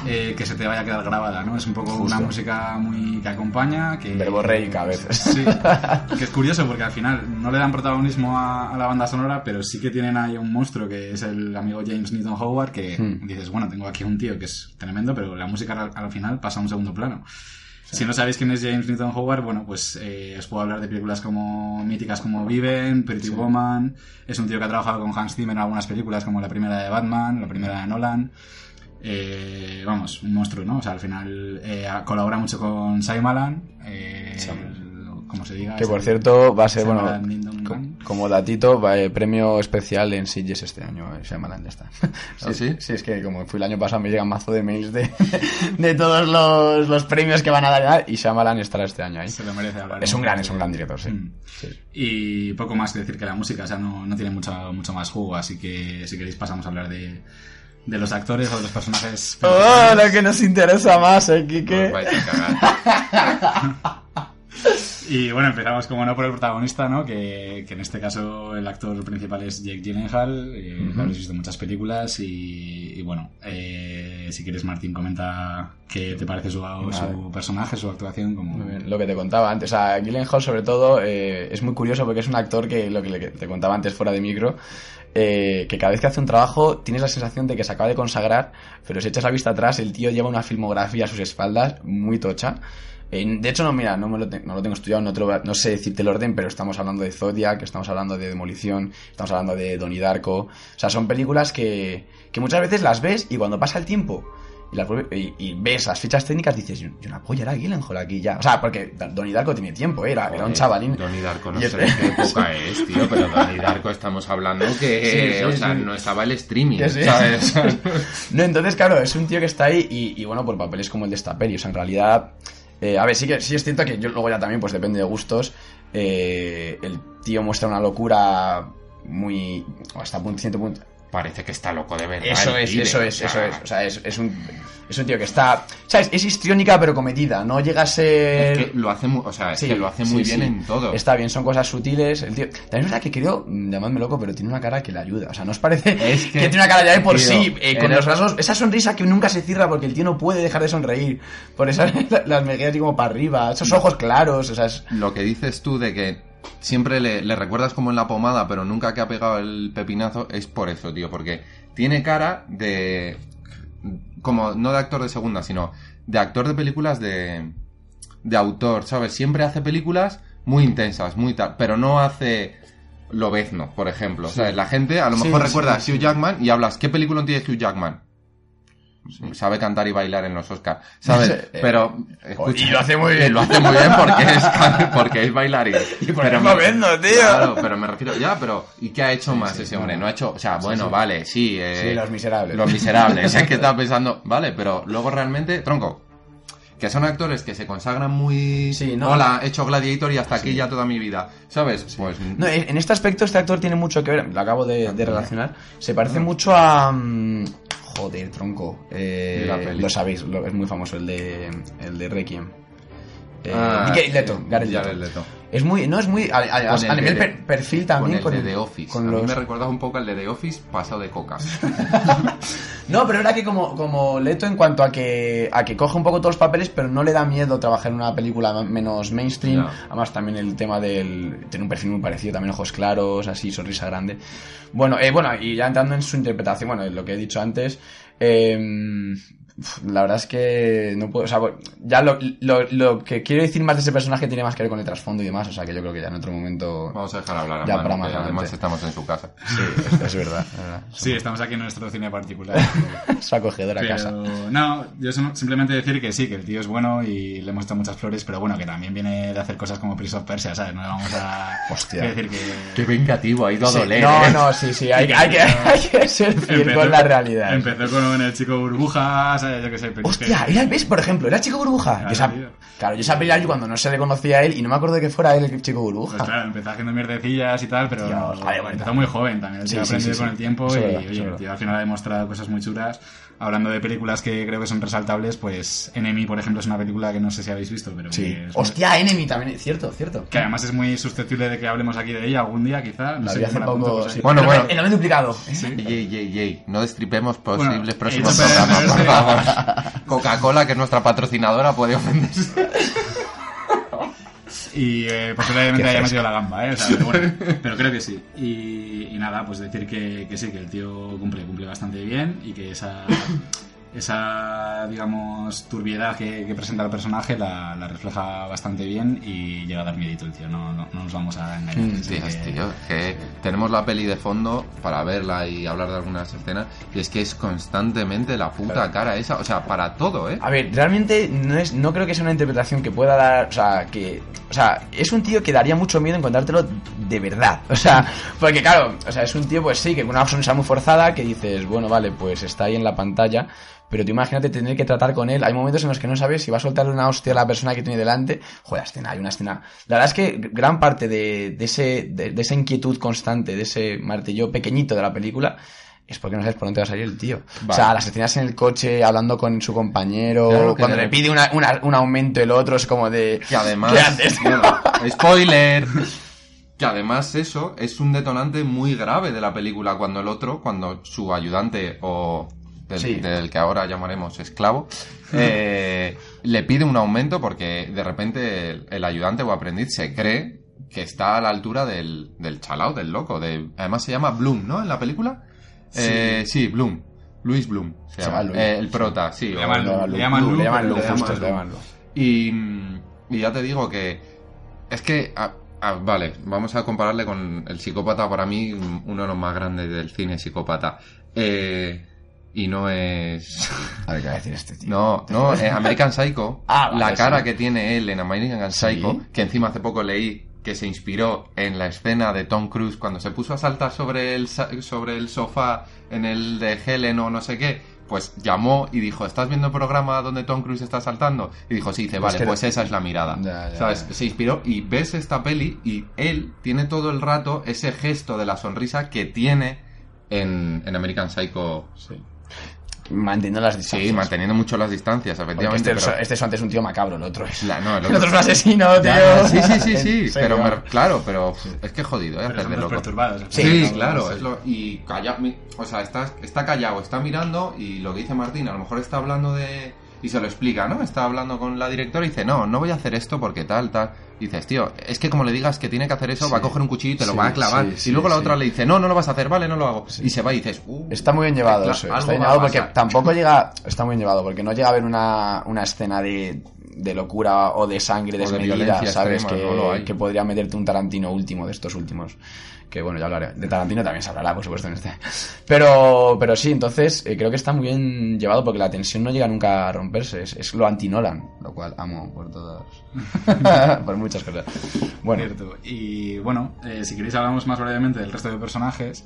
Speaker 7: eh, que se te vaya a quedar grabada, ¿no? Es un poco
Speaker 8: Justo.
Speaker 7: una música muy que acompaña, que...
Speaker 8: Verborreica a veces.
Speaker 7: Sí, que es curioso porque al final no le dan protagonismo a, a la banda sonora, pero sí que tienen ahí un monstruo que es el amigo James Newton Howard, que
Speaker 8: Hmm.
Speaker 7: dices, bueno, tengo aquí un tío que es tremendo, pero la música al, al final pasa a un segundo plano. Si no sabéis quién es James Newton Howard, bueno, pues eh, os puedo hablar de películas como míticas como Viven, Pretty
Speaker 8: Sí.
Speaker 7: Woman. Es un tío que ha trabajado con Hans Zimmer en algunas películas como la primera de Batman, la primera de Nolan. Eh, vamos, un monstruo, ¿no? O sea, al final eh, colabora mucho con Shyamalan. Eh, como se diga.
Speaker 8: Que por cierto va a ser, bueno, como datito, va, eh, premio especial en Sitges este año, eh, Shyamalan, ya está.
Speaker 9: ¿Ah, sí?
Speaker 8: Sí, es que como fui el año pasado me llegan mazo de mails de, de todos los, los premios que van a dar y Shyamalan estará este año ahí.
Speaker 7: Se lo merece hablar.
Speaker 8: Es un gran, es un gran director, sí.
Speaker 7: Mm. Y poco más que decir que la música, o sea, no, no tiene mucho, mucho más jugo, así que si queréis pasamos a hablar de, de los actores o de los personajes.
Speaker 8: ¡Oh, lo que nos interesa más, eh, Quique!
Speaker 7: Y bueno, empezamos como no por el protagonista, ¿no? Que, que en este caso el actor principal es Jake Gyllenhaal, eh,
Speaker 8: Ujú.
Speaker 7: lo habréis visto en muchas películas y, y bueno, eh, si quieres Martín comenta qué te parece su, su personaje, su actuación como...
Speaker 8: Muy bien, Lo que te contaba antes, o sea, Gyllenhaal sobre todo eh, es muy curioso porque es un actor que, lo que te contaba antes fuera de micro, eh, que cada vez que hace un trabajo tienes la sensación de que se acaba de consagrar, pero si echas la vista atrás, el tío lleva una filmografía a sus espaldas muy tocha. Eh, de hecho, no, mira, no, me lo, te- no lo tengo estudiado, no, te lo no sé decirte el orden, pero estamos hablando de Zodiac, estamos hablando de Demolición, estamos hablando de Donnie Darko. O sea, son películas que, que muchas veces las ves y cuando pasa el tiempo y, las vuelve- y- y ves las fichas técnicas dices, yo, no polla era Gyllenhaal aquí ya. O sea, porque Donnie Darko tiene tiempo, ¿eh? era, era un chavalín.
Speaker 9: Donnie Darko no sé de qué época es, tío, pero Donnie Darko estamos hablando que,
Speaker 8: Sí, sí,
Speaker 9: o sea, no estaba el streaming. ¿sabes?
Speaker 8: no, entonces, claro, es un tío que está ahí y, y, bueno, por papeles como el de esta peli. O sea, en realidad, eh, a ver, sí que sí es cierto que yo luego ya también, pues depende de gustos. eh, el tío muestra una locura muy. hasta punto, cierto punto.
Speaker 9: Parece que está loco de verdad.
Speaker 8: Eso es,
Speaker 9: pibe,
Speaker 8: eso
Speaker 9: o
Speaker 8: es,
Speaker 9: sea,
Speaker 8: eso es. O sea, es, es un, es un tío que está. ¿Sabes? Es histriónica pero cometida. No llega a ser.
Speaker 9: Es que lo hace muy, o sea, es
Speaker 8: Sí,
Speaker 9: que lo hace muy
Speaker 8: sí.
Speaker 9: bien en todo.
Speaker 8: Está bien, son cosas sutiles. El tío. También es verdad que creo, mm, llamadme loco, pero tiene una cara que le ayuda. O sea, ¿no os parece
Speaker 9: Es
Speaker 8: que,
Speaker 9: que,
Speaker 8: tiene una cara ya de por
Speaker 9: tío,
Speaker 8: sí? eh, con los rasgos. Esa sonrisa que nunca se cierra porque el tío no puede dejar de sonreír. Por eso las mejillas así como para arriba. Esos ojos claros. O sea, es.
Speaker 9: Lo que dices tú de que siempre le, le recuerdas como en la pomada, pero nunca que ha pegado el pepinazo, es por eso, tío, porque tiene cara de... como no de actor de segunda, sino de actor de películas de... de autor, ¿sabes? Siempre hace películas muy intensas, muy tal, pero no hace... Lobezno, por ejemplo. ¿sabes? La gente a lo mejor
Speaker 8: sí,
Speaker 9: recuerda a. Hugh Jackman y hablas, ¿qué película tiene Hugh Jackman? Sabe cantar y bailar en los Oscars, ¿sabes?
Speaker 8: Eh,
Speaker 9: Pero, escucha,
Speaker 8: y lo hace muy
Speaker 9: y
Speaker 8: bien.
Speaker 9: lo hace muy bien porque es, porque es bailarín.
Speaker 8: Y por
Speaker 9: Pero me-
Speaker 8: Lobezno, tío.
Speaker 9: Claro, pero me refiero, ya, pero ¿y qué ha hecho más
Speaker 8: sí,
Speaker 9: ese hombre?
Speaker 8: no.
Speaker 9: No ha hecho, o sea, bueno, vale, sí. eh,
Speaker 8: Sí, Los Miserables.
Speaker 9: Los miserables, es que estaba pensando, vale, pero luego realmente, tronco, que son actores que se consagran muy...
Speaker 8: Sí, no.
Speaker 9: Hola, he hecho Gladiator y hasta aquí ya toda mi vida, ¿sabes? Pues...
Speaker 8: No, en este aspecto este actor tiene mucho que ver, lo acabo de, de relacionar, se parece mucho a... mm, Joder, tronco. Eh, lo sabéis, lo- es muy famoso el de, el de Requiem. Eh,
Speaker 9: Ah,
Speaker 8: Leto, Jared Leto.
Speaker 9: Leto.
Speaker 8: Es muy, no es muy, a, a-
Speaker 9: Con
Speaker 8: a
Speaker 9: el
Speaker 8: nivel
Speaker 9: de-
Speaker 8: per- perfil también
Speaker 9: con el de The Office.
Speaker 8: con
Speaker 9: a
Speaker 8: los-
Speaker 9: mí me recordaba un poco al de The Office pasado de coca.
Speaker 8: No, pero era que como, como Leto en cuanto a que, a que coge un poco todos los papeles, pero no le da miedo trabajar en una película menos mainstream.
Speaker 9: Ya.
Speaker 8: Además, también el tema del. Tiene un perfil muy parecido, también ojos claros, así, sonrisa grande. Bueno, eh, bueno, y ya entrando en su interpretación, bueno, lo que he dicho antes. eh, la verdad es que no puedo. O sea, bueno, ya lo, lo, lo que quiero decir más de ese personaje tiene más que ver con el trasfondo y demás. O sea, que yo creo que ya en otro momento.
Speaker 9: Vamos a dejar hablar a
Speaker 8: Ya
Speaker 9: Manu,
Speaker 8: para más
Speaker 9: además estamos en su casa.
Speaker 8: Sí, es, es verdad, es verdad.
Speaker 7: Sí, estamos aquí en nuestro cine particular.
Speaker 8: Su acogedora
Speaker 7: Pero,
Speaker 8: casa.
Speaker 7: no, yo sim- simplemente decir que sí, que el tío es bueno y le hemos hecho muchas flores, pero bueno, que también viene de hacer cosas como Prince of Persia, ¿sabes? No le vamos a
Speaker 8: Hostia.
Speaker 7: decir que...
Speaker 9: Qué vengativo, ha ido a
Speaker 8: Sí,
Speaker 9: doler.
Speaker 8: no,
Speaker 9: ¿eh?
Speaker 8: no, sí, sí, hay, hay que, hay que ser fiel con la realidad.
Speaker 7: Empezó con el chico burbuja, ¿sabes? Yo qué sé, que-
Speaker 8: Hostia, era, ¿ves? Por ejemplo, era Chico Burbuja.
Speaker 7: Claro,
Speaker 8: Yo
Speaker 7: tío.
Speaker 8: claro, yo película yo cuando no se le conocía a él y no me acuerdo de que fuera él el Chico Burbuja.
Speaker 7: Pues claro, empezó haciendo mierdecillas y tal, pero no,
Speaker 8: vale, bueno.
Speaker 7: empezó muy joven también. El
Speaker 8: Sí,
Speaker 7: tío
Speaker 8: sí,
Speaker 7: aprendió
Speaker 8: sí,
Speaker 7: con
Speaker 8: sí.
Speaker 7: el tiempo y
Speaker 8: verdad,
Speaker 7: oye, el tío al final ha demostrado cosas muy chulas. Hablando de películas que creo que son resaltables, pues Enemy, por ejemplo, es una película que no sé si habéis visto, pero
Speaker 8: Sí.
Speaker 7: que, es-
Speaker 8: Hostia, Enemy también, cierto, cierto.
Speaker 7: que además es muy susceptible de que hablemos aquí de ella algún día, quizá. No
Speaker 8: La
Speaker 7: sé
Speaker 8: hace poco.
Speaker 9: Bueno,
Speaker 8: El
Speaker 9: bueno.
Speaker 8: El nombre duplicado.
Speaker 9: Yey, yey, yey. No destripemos
Speaker 7: Bueno,
Speaker 9: posibles próximos
Speaker 7: he dicho
Speaker 9: programas, por favor. Coca-Cola, que es nuestra patrocinadora, puede ofenderse.
Speaker 7: Y eh, posiblemente
Speaker 8: Qué
Speaker 7: haya metido la gamba, ¿eh? O sea, pero, bueno, pero creo que sí. Y, y nada, pues decir que, que sí, que el tío cumple, cumple bastante bien y que esa, esa digamos, turbiedad que, que presenta el personaje la, la refleja bastante bien y llega a dar miedito el tío, no, no, no nos vamos a engañar.
Speaker 8: Mm,
Speaker 7: que-
Speaker 9: tío, que tenemos la peli de fondo para verla y hablar de algunas escenas y es que es constantemente la puta cara esa, o sea, para todo, ¿eh?
Speaker 8: A ver, realmente no es, no creo que sea una interpretación que pueda dar, o sea, que, o sea, es un tío que daría mucho miedo encontrártelo de verdad, o sea, porque claro, o sea, es un tío, pues sí, que con una sonrisa muy forzada, que dices, bueno, vale, pues está ahí en la pantalla, pero tú imagínate tener que tratar con él, hay momentos en los que no sabes si va a soltarle una hostia a la persona que tiene delante, joder, escena, hay una escena, la verdad es que gran parte de, de ese, de, de esa inquietud constante, de ese martillo pequeñito de la película, es porque no sabes por dónde va a salir el tío. O sea, las escenas en el coche hablando con su compañero,
Speaker 9: Claro
Speaker 8: cuando le pide una- una- un aumento el otro, es como de...
Speaker 9: Que además,
Speaker 8: ¿Qué haces?
Speaker 9: bueno, spoiler, que además eso es un detonante muy grave de la película cuando el otro, cuando su ayudante o del,
Speaker 8: Sí.
Speaker 9: del que ahora llamaremos esclavo, eh, le pide un aumento porque de repente el, el ayudante o aprendiz se cree que está a la altura del, del chalao, del loco. De, además se llama Bloom, ¿no? En la película.
Speaker 8: Sí.
Speaker 9: Eh, sí, Bloom. Luis Bloom se
Speaker 8: Se
Speaker 9: llama.
Speaker 8: llama Luis.
Speaker 9: Eh, el prota, sí.
Speaker 7: Le llaman Lu, le.
Speaker 9: Y, y ya te digo que es que, ah, ah, vale, vamos a compararle con el psicópata, para mí, uno de los más grandes del cine psicópata. Eh, y no es...
Speaker 8: A ver qué va a decir este tío.
Speaker 9: No, no, es American Psycho.
Speaker 8: Ah,
Speaker 9: la cara
Speaker 8: sí.
Speaker 9: que tiene él en American Psycho,
Speaker 8: Sí.
Speaker 9: que encima hace poco leí que se inspiró en la escena de Tom Cruise cuando se puso a saltar sobre el, sobre el sofá en el de Helen o no sé qué, pues llamó y dijo, ¿estás viendo el programa donde Tom Cruise está saltando? Y dijo, sí, dice, vale, pues esa es la mirada.
Speaker 8: Ya, ya,
Speaker 9: ¿Sabes?
Speaker 8: ya.
Speaker 9: Se inspiró y ves esta peli y él tiene todo el rato ese gesto de la sonrisa que tiene en, en American Psycho.
Speaker 8: Manteniendo las distancias.
Speaker 9: Sí, manteniendo mucho las distancias, efectivamente.
Speaker 8: este,
Speaker 9: pero-
Speaker 8: este es antes un tío macabro, el otro es.
Speaker 9: La- no, el
Speaker 8: el otro es un asesino, tío.
Speaker 9: Ya, Sí, sí, sí, sí. Pero me- claro, pero es que es jodido, ¿eh?
Speaker 7: Pero son
Speaker 9: de loco.
Speaker 7: perturbados,
Speaker 9: Sí,
Speaker 7: sí.
Speaker 9: claro.
Speaker 7: Sí.
Speaker 9: Es lo, y calla, o sea, está, está callado, está mirando y lo que dice Martín, a lo mejor está hablando de... Y se lo explica, ¿no? Está hablando con la directora y dice, no, no voy a hacer esto porque tal, tal. Y dices, tío, es que como le digas que tiene que hacer eso, va a coger un cuchillo y te lo
Speaker 8: Sí,
Speaker 9: va a clavar.
Speaker 8: sí,
Speaker 9: y luego la otra le dice, no, no lo vas a hacer, vale, no lo hago. Y se va y dices, uh,
Speaker 8: Está muy bien llevado eso. Está bien llevado porque tampoco llega. Está muy bien llevado porque no llega a haber una, una escena de, de locura o de sangre
Speaker 9: de
Speaker 8: desmedida, ¿sabes?
Speaker 9: extrema,
Speaker 8: que,
Speaker 9: no
Speaker 8: que podría meterte un Tarantino último de estos últimos. Que bueno, ya hablaré. De Tarantino también se hablará, por supuesto, en este. Pero, pero sí, entonces eh, creo que está muy bien llevado porque la tensión no llega nunca a romperse. Es, es lo anti-Nolan, lo cual amo por todas. por muchas cosas. Bueno,
Speaker 7: Cierto. Y bueno, eh, si queréis hablamos más brevemente del resto de personajes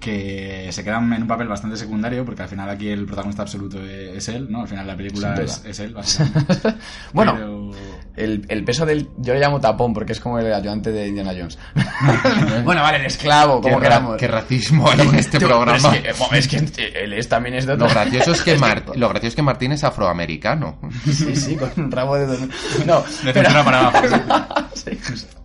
Speaker 7: que se quedan en un papel bastante secundario porque al final aquí el protagonista absoluto e- es él, ¿no? Al final la película es, él, básicamente.
Speaker 8: Bueno,
Speaker 7: Pero-
Speaker 8: el, el peso del. Yo le llamo tapón porque es como el ayudante de Indiana Jones. bueno, vale, el esclavo,
Speaker 9: qué,
Speaker 8: como
Speaker 9: ra-
Speaker 8: queramos.
Speaker 9: qué racismo hay en este programa.
Speaker 8: Es que, es que él es, también es de otro.
Speaker 9: Lo gracioso es que, Mar- lo gracioso es que Martín es afroamericano.
Speaker 8: Sí, sí, con un rabo de... No,
Speaker 9: De
Speaker 8: pero...
Speaker 9: para abajo,
Speaker 8: Sí, justo.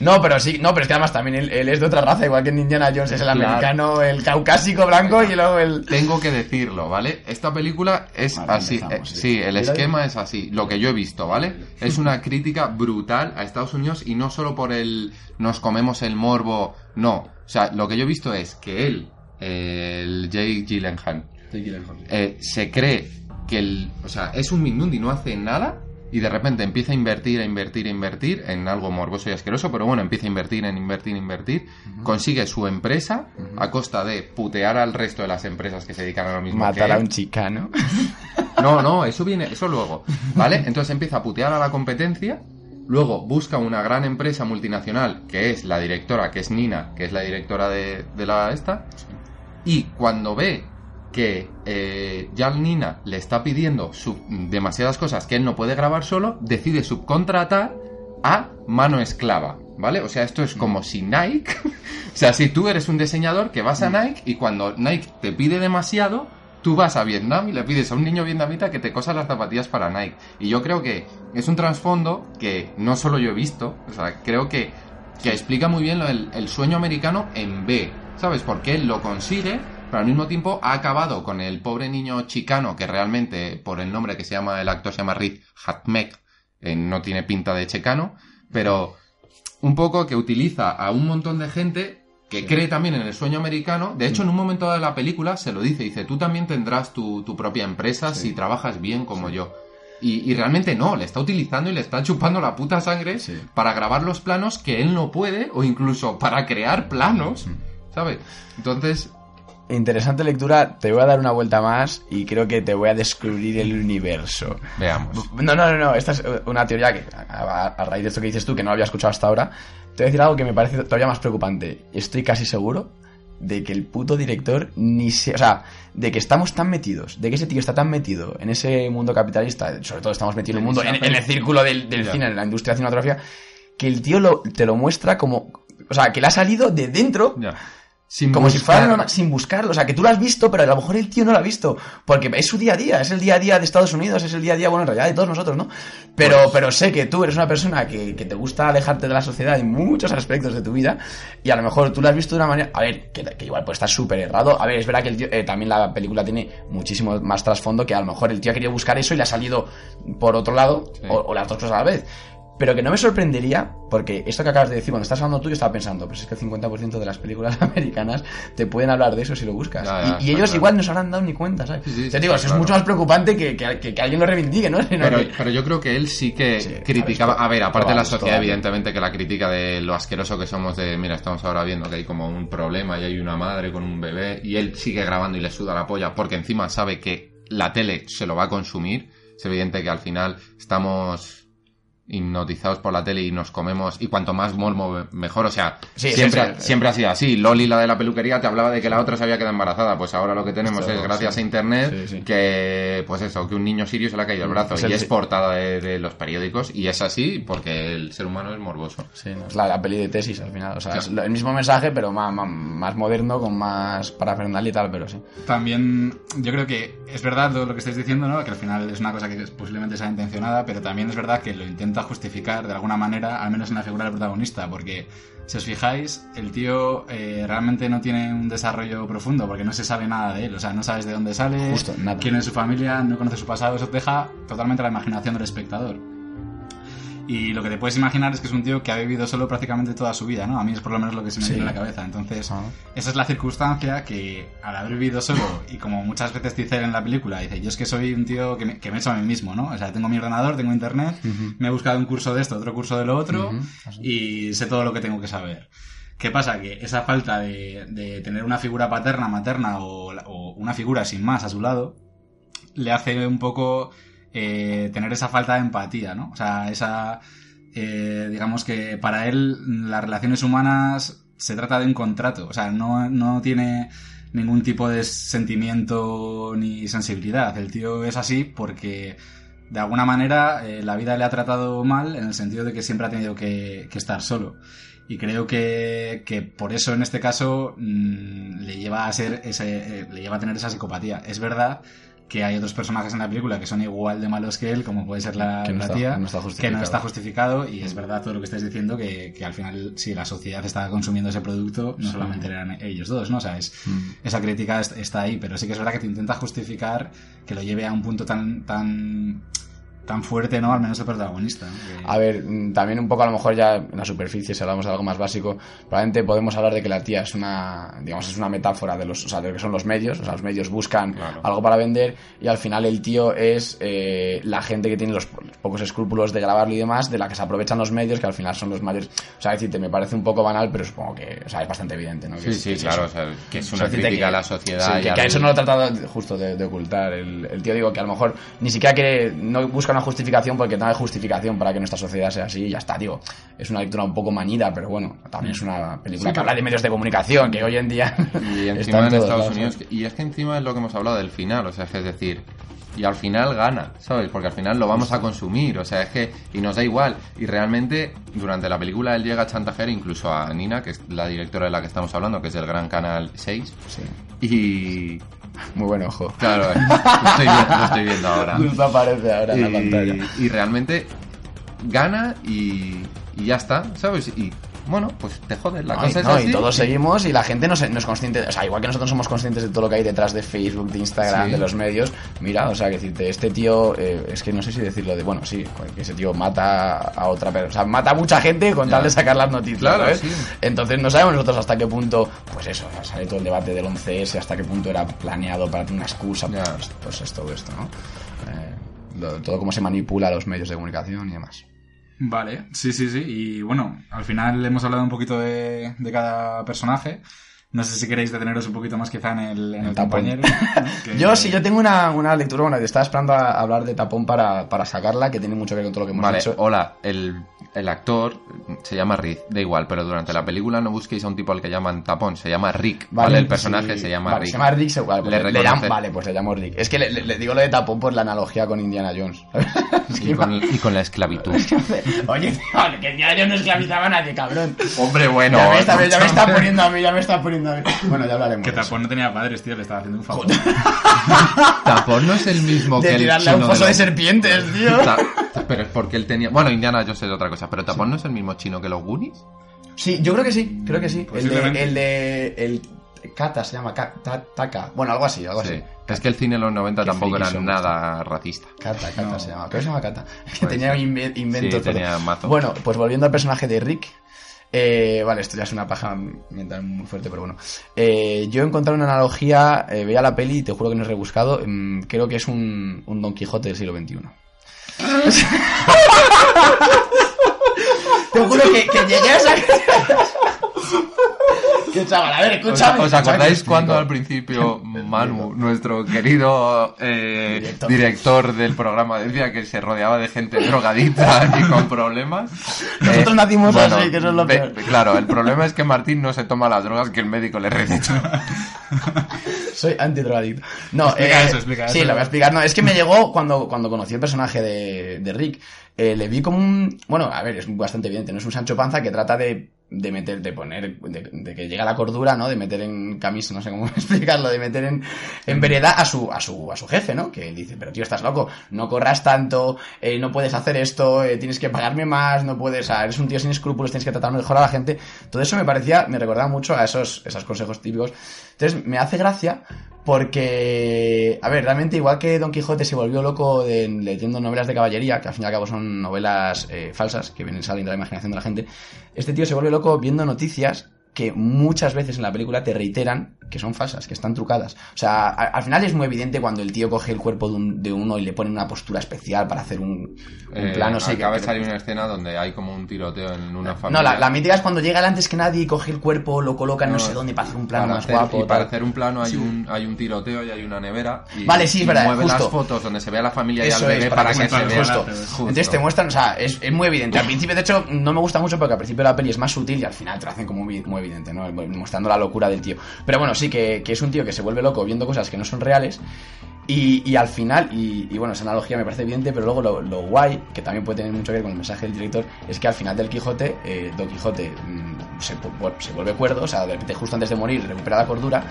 Speaker 8: No, pero sí, no, pero es que además también él, él es de otra raza, igual que en Indiana Jones es el
Speaker 9: Claro.
Speaker 8: americano, el caucásico blanco y luego el...
Speaker 9: Tengo que decirlo, ¿vale? Esta película es
Speaker 8: Vale,
Speaker 9: así. eh,
Speaker 8: sí.
Speaker 9: sí, el esquema es así. Lo que yo he visto, ¿vale? Es una crítica brutal a Estados Unidos y no solo por el nos comemos el morbo, no. O sea, lo que yo he visto es que él, el Jake Gyllenhaal, eh, se cree que el, o sea, es un Mindundi, no hace nada y de repente empieza a invertir, a invertir, a invertir en algo morboso y asqueroso, pero bueno, empieza a invertir, en invertir, invertir, consigue su empresa a costa de putear al resto de las empresas que se dedican a lo mismo.
Speaker 8: Matar
Speaker 9: que
Speaker 8: a
Speaker 9: él.
Speaker 8: un chicano.
Speaker 9: No, no, eso viene, eso luego, ¿vale? Entonces empieza a putear a la competencia, luego busca una gran empresa multinacional que es la directora, que es Nina, que es la directora de, de la esta, y cuando ve que eh, Nina le está pidiendo demasiadas cosas que él no puede grabar solo, decide subcontratar a mano esclava, ¿vale? O sea, esto es como si Nike, o sea, si tú eres un diseñador que vas a Nike y cuando Nike te pide demasiado, tú vas a Vietnam y le pides a un niño vietnamita que te cosa las zapatillas para Nike. Y yo creo que es un trasfondo que no solo yo he visto, o sea, creo que, que explica muy bien lo del- el sueño americano en B, ¿sabes? Porque él lo consigue, pero al mismo tiempo ha acabado con el pobre niño chicano que realmente, por el nombre que se llama, el actor se llama Riz Hatmek, eh, no tiene pinta de checano, pero un poco que utiliza a un montón de gente que cree también en el sueño americano. De hecho, en un momento dado de la película se lo dice, dice, tú también tendrás tu, tu propia empresa si trabajas bien como yo. Y, y realmente no, le está utilizando y le está chupando la puta sangre para grabar los planos que él no puede o incluso para crear planos, ¿sabes? Entonces,
Speaker 8: Interesante lectura, te voy a dar una vuelta más y creo que te voy a descubrir el universo.
Speaker 9: Veamos.
Speaker 8: No, no, no, no, esta es una teoría que a, raíz de esto que dices tú, que no había escuchado hasta ahora, te voy a decir algo que me parece todavía más preocupante. Estoy casi seguro de que el puto director ni se... O sea, de que estamos tan metidos, de que ese tío está tan metido en ese mundo capitalista, sobre todo estamos metidos en el mundo, en, en el círculo del, del
Speaker 9: Ya.
Speaker 8: cine, en la industria cinematográfica, que el tío lo, te lo muestra como... O sea, que le ha salido de dentro
Speaker 9: Sin
Speaker 8: como si fuera normal, sin buscarlo. O sea, que tú lo has visto, pero a lo mejor el tío no lo ha visto. Porque es su día a día, es el día a día de Estados Unidos, es el día a día, bueno, en realidad de todos nosotros, ¿no? Pero,
Speaker 9: Pues-
Speaker 8: pero sé que tú eres una persona que, que te gusta alejarte de la sociedad en muchos aspectos de tu vida. Y a lo mejor tú lo has visto de una manera. A ver, que, que igual puede estar súper errado. A ver, es verdad que el tío, eh, también la película tiene muchísimo más trasfondo que a lo mejor el tío ha querido buscar eso y le ha salido por otro lado, o, o las dos cosas a la vez. Pero que no me sorprendería, porque esto que acabas de decir, cuando estás hablando tú, yo estaba pensando, pues es que el 50% de las películas americanas te pueden hablar de eso si lo buscas.
Speaker 9: Ya, ya,
Speaker 8: y, ellos
Speaker 9: claro.
Speaker 8: igual no se habrán dado ni cuenta, ¿sabes?
Speaker 9: Sí, sí,
Speaker 8: Te
Speaker 9: sí,
Speaker 8: digo, eso es mucho más preocupante que, que- que- que alguien lo reivindique, ¿no?
Speaker 9: Pero, yo creo que él sí que criticaba. A ver, aparte de la sociedad, evidentemente, que la crítica de lo asqueroso que somos de. Mira, estamos ahora viendo que hay como un problema y hay una madre con un bebé y él sigue grabando y le suda la polla porque encima sabe que la tele se lo va a consumir. Es evidente que al final estamos hipnotizados por la tele y nos comemos y cuanto más mormo mejor, o sea,
Speaker 8: Sí,
Speaker 9: siempre,
Speaker 8: sí, sí.
Speaker 9: siempre ha sido así. Loli, la de la peluquería, te hablaba de que la otra se había quedado embarazada, pues ahora lo que tenemos
Speaker 8: Esto,
Speaker 9: es gracias
Speaker 8: sí.
Speaker 9: a internet
Speaker 8: Sí, sí.
Speaker 9: que, pues eso, que un niño sirio se le ha caído el brazo
Speaker 8: Es
Speaker 9: y es portada de, de los periódicos y es así porque el ser humano es morboso.
Speaker 8: Sí, no, es la, la peli de tesis al final. O sea, es el mismo mensaje, pero más, más, más moderno, con más parafernalia y tal, pero sí.
Speaker 7: También yo creo que es verdad todo lo que estáis diciendo, ¿no? Que al final es una cosa que posiblemente sea intencionada, pero también es verdad que lo intenta justificar de alguna manera, al menos en la figura del protagonista, porque si os fijáis, el tío eh, realmente no tiene un desarrollo profundo, porque no se sabe nada de él, o sea, no sabes de dónde sale,
Speaker 8: Justo, nada.
Speaker 7: quién es su familia, no conoce su pasado, eso te deja totalmente a la imaginación del espectador. Y lo que te puedes imaginar es que es un tío que ha vivido solo prácticamente toda su vida, ¿no? A mí es por lo menos lo que se me
Speaker 8: Sí.
Speaker 7: viene a la cabeza. Entonces,
Speaker 8: Ah.
Speaker 7: esa es la circunstancia que al haber vivido solo, y como muchas veces dice en la película, dice, yo es que soy un tío que me, que me he hecho a mí mismo, ¿no? O sea, tengo mi ordenador, tengo internet, me he buscado un curso de esto, otro curso de lo otro, y sé todo lo que tengo que saber. ¿Qué pasa? Que esa falta de, de tener una figura paterna, materna o, o una figura sin más a su lado, le hace un poco eh, tener esa falta de empatía, ¿no? O sea, esa... eh, digamos que para él las relaciones humanas se trata de un contrato, o sea, no, no tiene ningún tipo de sentimiento ni sensibilidad. El tío es así porque de alguna manera eh, la vida le ha tratado mal en el sentido de que siempre ha tenido que, estar solo. Y creo que, que por eso en este caso mm, le lleva a ser ese, le lleva a tener esa psicopatía. Es verdad que hay otros personajes en la película que son igual de malos que él, como puede ser la,
Speaker 8: Que no
Speaker 7: la
Speaker 8: está-
Speaker 7: tía,
Speaker 8: no está
Speaker 7: que no está justificado, y es verdad todo lo que estáis diciendo, que, que al final, si la sociedad está consumiendo ese producto, no
Speaker 8: Sí.
Speaker 7: solamente eran ellos dos, ¿no? O sea, es,
Speaker 8: Mm.
Speaker 7: esa crítica est- está ahí, pero sí que es verdad que te intenta justificar que lo lleve a un punto tan, tan, tan fuerte, ¿no? Al menos el protagonista. ¿no? Que-
Speaker 8: A ver, mm, también un poco a lo mejor ya en la superficie, si hablamos de algo más básico, probablemente podemos hablar de que la tía es una, digamos, es una metáfora de los, o sea, de lo que son los medios, o sea, los medios buscan algo para vender y al final el tío es eh, la gente que tiene los, pocos escrúpulos de grabarlo y demás, de la que se aprovechan los medios, que al final son los mayores. O sea, decirte, me parece un poco banal, pero supongo que, o sea, es bastante evidente, ¿no? Que
Speaker 9: Sí,
Speaker 8: es-
Speaker 9: sí,
Speaker 8: que
Speaker 9: claro,
Speaker 8: eso.
Speaker 9: o sea, que es una crítica
Speaker 8: que-
Speaker 9: a la sociedad
Speaker 8: sí,
Speaker 9: y
Speaker 8: que,
Speaker 9: al-
Speaker 8: eso no lo he tratado justo de, de ocultar. El, el tío digo que a lo mejor ni siquiera que no busca una justificación porque no hay justificación para que nuestra sociedad sea así y ya está, digo. Es una lectura un poco manida, pero bueno, también es una película
Speaker 9: Sí,
Speaker 8: que habla de medios de comunicación, que hoy en día
Speaker 9: Y encima en
Speaker 8: todos
Speaker 9: Estados
Speaker 8: lados,
Speaker 9: Unidos. Y es que encima es lo que hemos hablado del final, o sea, es decir, y al final gana, ¿sabes? Porque al final lo vamos a consumir, o sea, es que, y nos da igual. Y realmente, durante la película él llega a chantajear incluso a Nina, que es la directora de la que estamos hablando, que es del Gran Canal 6.
Speaker 8: Sí.
Speaker 9: Y.
Speaker 8: Muy buen ojo.
Speaker 9: Claro, eh, lo estoy viendo, lo estoy viendo ahora.
Speaker 8: Justo aparece ahora en la
Speaker 9: Y-
Speaker 8: pantalla.
Speaker 9: Y realmente gana y, y ya está, ¿sabes? Y bueno, pues te jodes, la
Speaker 8: No,
Speaker 9: cosa
Speaker 8: y,
Speaker 9: es
Speaker 8: no,
Speaker 9: así.
Speaker 8: y todos seguimos y la gente no, se- no es consciente, o sea, igual que nosotros somos conscientes de todo lo que hay detrás de Facebook, de Instagram,
Speaker 9: Sí.
Speaker 8: de los medios, mira, o sea, que decirte, este tío, eh, es que no sé si decirlo de, bueno, sí, que ese tío mata a otra persona, o sea, mata a mucha gente con
Speaker 9: Ya.
Speaker 8: tal de sacar las noticias,
Speaker 9: Claro,
Speaker 8: ¿sabes?
Speaker 9: sí.
Speaker 8: Entonces no sabemos nosotros hasta qué punto, pues eso, o sea, sale todo el debate del 11S, hasta qué punto era planeado para tener una excusa, pues, pues es todo esto, ¿no? Eh, lo- todo cómo se manipula los medios de comunicación y demás.
Speaker 7: Vale, sí, sí, sí. Y bueno, al final hemos hablado un poquito de, de cada personaje. No sé si queréis deteneros un poquito más quizá en el, en el
Speaker 8: Tapón.
Speaker 7: compañero. ¿no? Que-
Speaker 8: Yo sí, yo tengo una, una lectura, bueno, estaba esperando a hablar de Tapón para, para sacarla, que tiene mucho que ver con todo lo que hemos
Speaker 9: Vale,
Speaker 8: dicho.
Speaker 9: hola, el, el actor se llama Rick, da igual, pero durante la película no busquéis a un tipo al que llaman tapón, se llama Rick, ¿vale? el personaje
Speaker 8: sí.
Speaker 9: se llama
Speaker 8: Vale,
Speaker 9: Rick.
Speaker 8: Se llama Rick, se- vale, pues
Speaker 9: Le
Speaker 8: le, llamo- vale, pues le llamo Rick. Es que le, le- le digo lo de Tapón por la analogía con Indiana Jones. Es que
Speaker 9: y, con, y con la esclavitud.
Speaker 8: Oye, tío, que Indiana Jones no esclavizaba a nadie, cabrón.
Speaker 9: Hombre, bueno.
Speaker 8: ya, me está, ya me está poniendo a mí, ya me está poniendo a mí. Bueno, ya hablaremos.
Speaker 7: Que
Speaker 8: de.
Speaker 7: Tapón no tenía padres, tío, le estaba haciendo un favor.
Speaker 9: Tapón no es el mismo
Speaker 8: De
Speaker 9: que el
Speaker 8: tirarle a un foso de
Speaker 9: los-
Speaker 8: serpientes, tío.
Speaker 9: Pero es porque él tenía... Bueno, Indiana Jones es otra cosa, pero Tapón no es el mismo chino que los Goonies.
Speaker 8: Sí, yo creo que sí, creo que sí. El de, el de. El Kata se llama Ka- Ta- Taka. Bueno, algo así, algo
Speaker 9: Sí.
Speaker 8: así.
Speaker 9: Es que el cine en los 90
Speaker 8: Qué
Speaker 9: tampoco era nada racista.
Speaker 8: Kata, Kata
Speaker 7: No.
Speaker 8: se llama. Creo que se llama Kata. Que tenía
Speaker 9: ser.
Speaker 8: inve- inventos.
Speaker 9: Sí, tenía mazo.
Speaker 8: Bueno, pues volviendo al personaje de Rick. eh, vale, esto ya es una paja mental muy fuerte, pero bueno. Eh, yo he encontrado una analogía, eh, veía la peli y te juro que no he rebuscado. mm, creo que es un, un Don Quijote del siglo XXI. te juro que, que llegué a esa... que chaval, a ver, escúchame.
Speaker 9: ¿Os, os acordáis cuando al principio Manu, nuestro querido eh, director. del programa, decía que se rodeaba de gente drogadita y con problemas?
Speaker 8: Nosotros nacimos
Speaker 9: bueno,
Speaker 8: así, que eso es lo
Speaker 9: ve-
Speaker 8: peor.
Speaker 9: Claro, el problema es que Martín no se toma las drogas que el médico le receta.
Speaker 8: Soy antidrogadicto. No,
Speaker 7: Explica
Speaker 8: eh,
Speaker 7: eso, explica
Speaker 8: Sí,
Speaker 7: eso.
Speaker 8: lo voy a explicar. No, es que me llegó cuando, cuando conocí el personaje de, de Rick. eh, le vi como un. Bueno, a ver, es bastante evidente, no es un Sancho Panza que trata de, de meter, de poner, de, de que llega la cordura, ¿no? De meter en camisa, no sé cómo explicarlo, de meter en, en vereda a su, a su, a su jefe, ¿no? Que dice, pero tío, estás loco, no corras tanto, eh, no puedes hacer esto, eh, tienes que pagarme más, no puedes, sea, eres un tío sin escrúpulos, tienes que tratar mejor a la gente. Todo eso me parecía, me recordaba mucho a esos, esos consejos típicos. Entonces, me hace gracia porque, a ver, realmente igual que Don Quijote se volvió loco leyendo novelas de caballería, que al fin y al cabo son novelas eh, falsas, que vienen saliendo de la imaginación de la gente, este tío se vuelve loco viendo noticias que muchas veces en la película te reiteran que son falsas, que están trucadas. O sea, a- al final es muy evidente cuando el tío coge el cuerpo de, un- de uno y le pone una postura especial para hacer un, un
Speaker 9: Eh,
Speaker 8: plano. sí,
Speaker 9: acaba
Speaker 8: que-
Speaker 9: de salir una escena donde hay como un tiroteo en una familia.
Speaker 8: No, la, la mítica es cuando llega antes que nadie y coge el cuerpo, lo coloca no,
Speaker 9: No,
Speaker 8: sé dónde para hacer un plano más
Speaker 9: hacer-
Speaker 8: guapo.
Speaker 9: Y para
Speaker 8: tal.
Speaker 9: hacer un plano hay,
Speaker 8: Sí.
Speaker 9: un, hay un tiroteo y hay una nevera. Y,
Speaker 8: Vale, sí, es verdad,
Speaker 9: mueve
Speaker 8: justo.
Speaker 9: las fotos donde se ve a la familia y al
Speaker 8: es,
Speaker 9: bebé para, que, se vea.
Speaker 8: justo.
Speaker 9: Justo.
Speaker 8: Entonces te muestran, o sea, es, es muy evidente. Al principio, de hecho, no me gusta mucho porque al principio la peli es más sutil y al final te hacen como muy, muy evidente, ¿no? Mostrando la locura del tío. Pero bueno, sí, que, es un tío que se vuelve loco viendo cosas que no son reales. Y, al final, y, bueno, esa analogía me parece evidente, pero luego lo, guay, que también puede tener mucho que ver con el mensaje del director, es que al final del Quijote, eh, Don Quijote mm, se, vuelve cuerdo, o sea, de repente justo antes de morir recupera la cordura